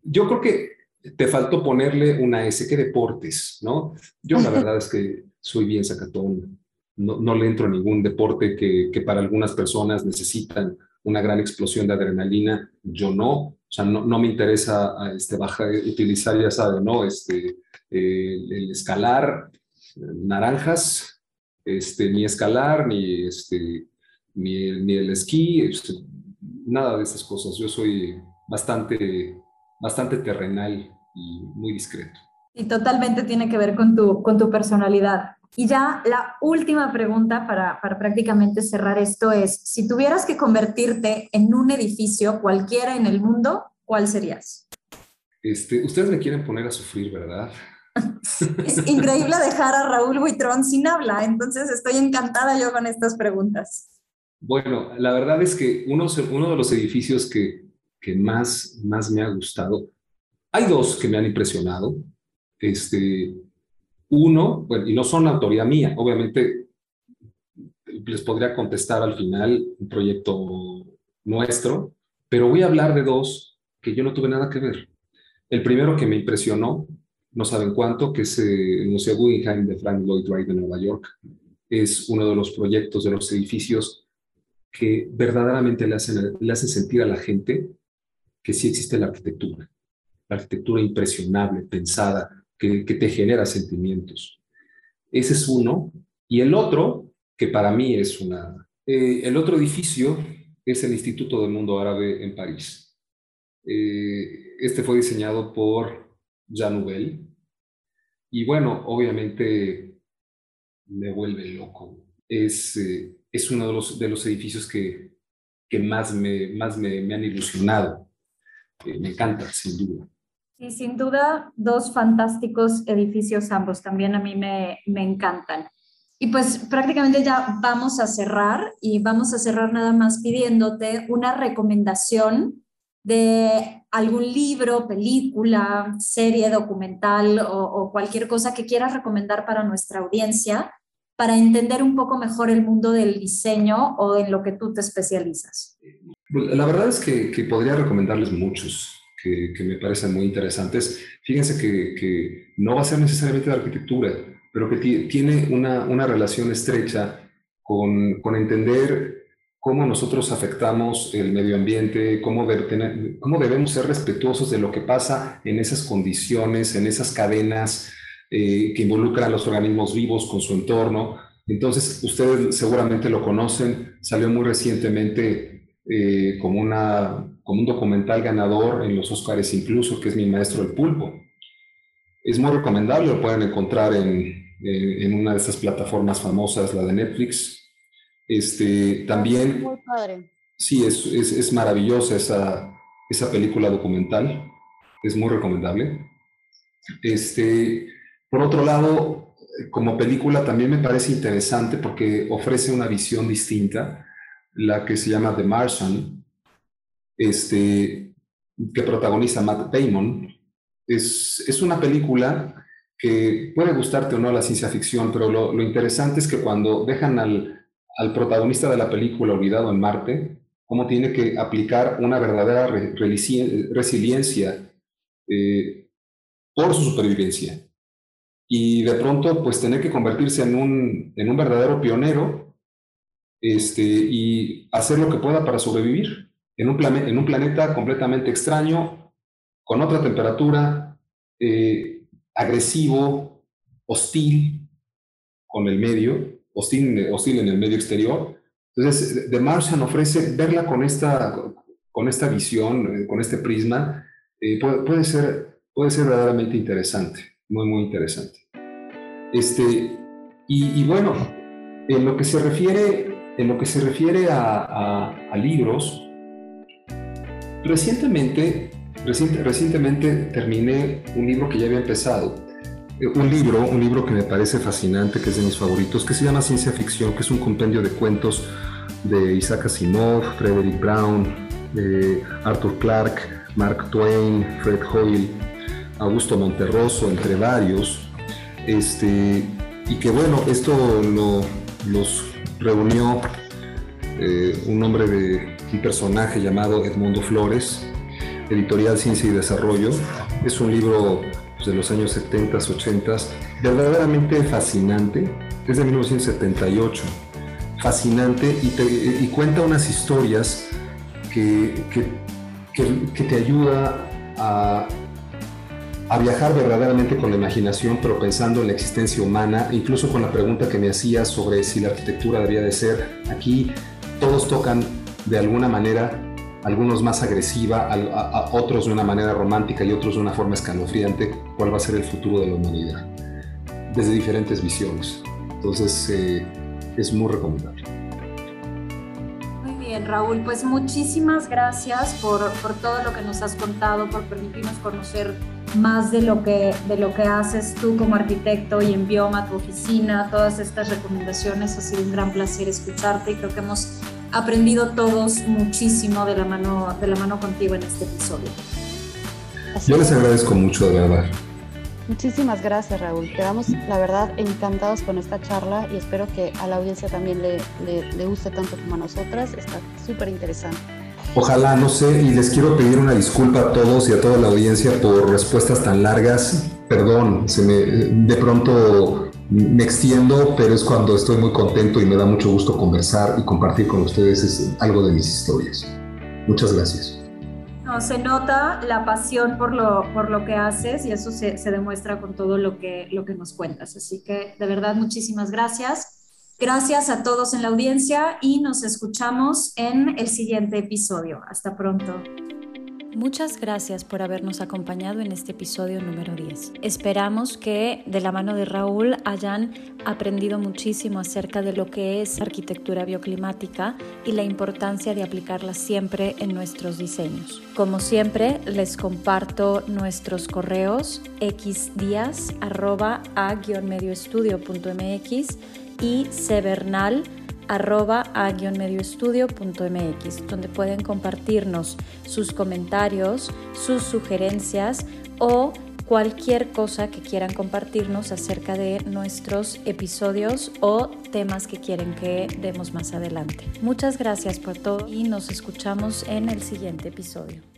yo creo que te faltó ponerle una S, ¿qué deportes? ¿no? Yo la verdad es que soy bien sacatón, no, no le entro a ningún deporte que, que, para algunas personas necesitan una gran explosión de adrenalina, yo no, sea, no, no me interesa este, baja, utilizar, ya sabe, ¿no? Este, eh, el escalar naranjas, este, ni escalar, ni este, ni el, ni el esquí, este, nada de esas cosas. Yo soy bastante, bastante terrenal y muy discreto. Y totalmente tiene que ver con tu, con tu personalidad. Y ya la última pregunta para, para prácticamente cerrar esto es, si tuvieras que convertirte en un edificio cualquiera en el mundo, ¿cuál serías? Este, ustedes me quieren poner a sufrir, ¿verdad? es increíble dejar a Raúl Buitrón sin habla, entonces estoy encantada yo con estas preguntas. Bueno, la verdad es que uno, uno de los edificios que, que más, más me ha gustado, hay dos que me han impresionado. Este, uno, bueno, y no son autoría mía, obviamente les podría contestar al final un proyecto nuestro, pero voy a hablar de dos que yo no tuve nada que ver. El primero que me impresionó, no saben cuánto, que es eh, el Museo Guggenheim de Frank Lloyd Wright de Nueva York. Es uno de los proyectos de los edificios que verdaderamente le hacen, le hacen sentir a la gente que sí existe la arquitectura, la arquitectura impresionable, pensada, que, te genera sentimientos. Ese es uno. Y el otro, que para mí es una... Eh, el otro edificio es el Instituto del Mundo Árabe en París. Eh, este fue diseñado por Jean Nouvel. Y bueno, obviamente me vuelve loco. Es, eh, es uno de los, de los edificios que, que más, me, más me, me han ilusionado. Me encanta, sin duda. Sí, sin duda, dos fantásticos edificios ambos, también a mí me, me encantan. Y pues prácticamente ya vamos a cerrar y vamos a cerrar nada más pidiéndote una recomendación de algún libro, película, serie, documental o, cualquier cosa que quieras recomendar para nuestra audiencia para entender un poco mejor el mundo del diseño o en lo que tú te especializas? La verdad es que, que podría recomendarles muchos que, que, me parecen muy interesantes. Fíjense que, que, no va a ser necesariamente de arquitectura, pero que tiene una, una relación estrecha con, con entender cómo nosotros afectamos el medio ambiente, cómo, cómo, debemos ser respetuosos de lo que pasa en esas condiciones, en esas cadenas eh, que involucran a los organismos vivos con su entorno. Entonces, ustedes seguramente lo conocen, salió muy recientemente eh, como, una, como un documental ganador en los Oscars incluso, que es Mi Maestro el Pulpo. Es muy recomendable, lo pueden encontrar en, en una de estas plataformas famosas, la de Netflix. Este, también... Muy padre. Sí, es, es, es maravillosa esa, esa película documental, es muy recomendable. Este, por otro lado, como película también me parece interesante porque ofrece una visión distinta, la que se llama The Martian, este, que protagoniza Matt Damon. Es, es una película que puede gustarte o no la ciencia ficción, pero lo, interesante es que cuando dejan al, al, protagonista de la película olvidado en Marte, cómo tiene que aplicar una verdadera re, resiliencia eh, por su supervivencia y de pronto pues tener que convertirse en un, en un verdadero pionero este, y hacer lo que pueda para sobrevivir en un, en un planeta completamente extraño, con otra temperatura, eh, agresivo, hostil con el medio, hostil, hostil en el medio exterior. Entonces, The Martian ofrece verla con esta, con esta visión, eh, con este prisma, eh, puede, puede, ser, puede ser verdaderamente interesante muy, muy interesante. Este, y, bueno, en lo que se refiere, en lo que se refiere a, libros, recientemente, recientemente terminé un libro que ya había empezado. Eh, un libro, un libro que me parece fascinante, que es de mis favoritos, que se llama Ciencia Ficción, que es un compendio de cuentos de Isaac Asimov, Frederick Brown, eh, Arthur Clarke, Mark Twain, Fred Hoyle, Augusto Monterroso, entre varios, este, y que bueno, esto lo, los reunió eh, un hombre de un personaje llamado Edmundo Flores, editorial Ciencia y Desarrollo. Es un libro pues, de los años 70, 80, verdaderamente fascinante, es de 1978, fascinante y, cuenta unas historias que, que, que, que te ayuda a a viajar verdaderamente con la imaginación, pero pensando en la existencia humana, incluso con la pregunta que me hacía sobre si la arquitectura debía de ser. Aquí todos tocan de alguna manera, algunos más agresiva, otros de una manera romántica y otros de una forma escalofriante, cuál va a ser el futuro de la humanidad, desde diferentes visiones. Entonces, eh, es muy recomendable. Raúl, pues muchísimas gracias por, por todo lo que nos has contado, por permitirnos conocer más de lo que, de lo que haces tú como arquitecto y en Bioma, tu oficina, todas estas recomendaciones. Ha sido un gran placer escucharte y creo que hemos aprendido todos muchísimo de la mano, de la mano contigo en este episodio. Yo les agradezco mucho, de verdad. Muchísimas gracias, Raúl. Quedamos, la verdad, encantados con esta charla y espero que a la audiencia también le, le, le guste tanto como a nosotras. Está súper interesante. Ojalá, no sé, y les quiero pedir una disculpa a todos y a toda la audiencia por respuestas tan largas. Perdón, se me, de pronto me extiendo, pero es cuando estoy muy contento y me da mucho gusto conversar y compartir con ustedes algo de mis historias. Muchas gracias. No, se nota la pasión por lo, por lo que haces y eso se, se demuestra con todo lo que, lo que nos cuentas. Así que de verdad, muchísimas gracias. Gracias a todos en la audiencia y nos escuchamos en el siguiente episodio. Hasta pronto. Muchas gracias por habernos acompañado en este episodio número 10. Esperamos que de la mano de Raúl hayan aprendido muchísimo acerca de lo que es arquitectura bioclimática y la importancia de aplicarla siempre en nuestros diseños. Como siempre, les comparto nuestros correos xdias.a-medioestudio.mx y severnal arroba a donde pueden compartirnos sus comentarios, sus sugerencias o cualquier cosa que quieran compartirnos acerca de nuestros episodios o temas que quieren que demos más adelante. Muchas gracias por todo y nos escuchamos en el siguiente episodio.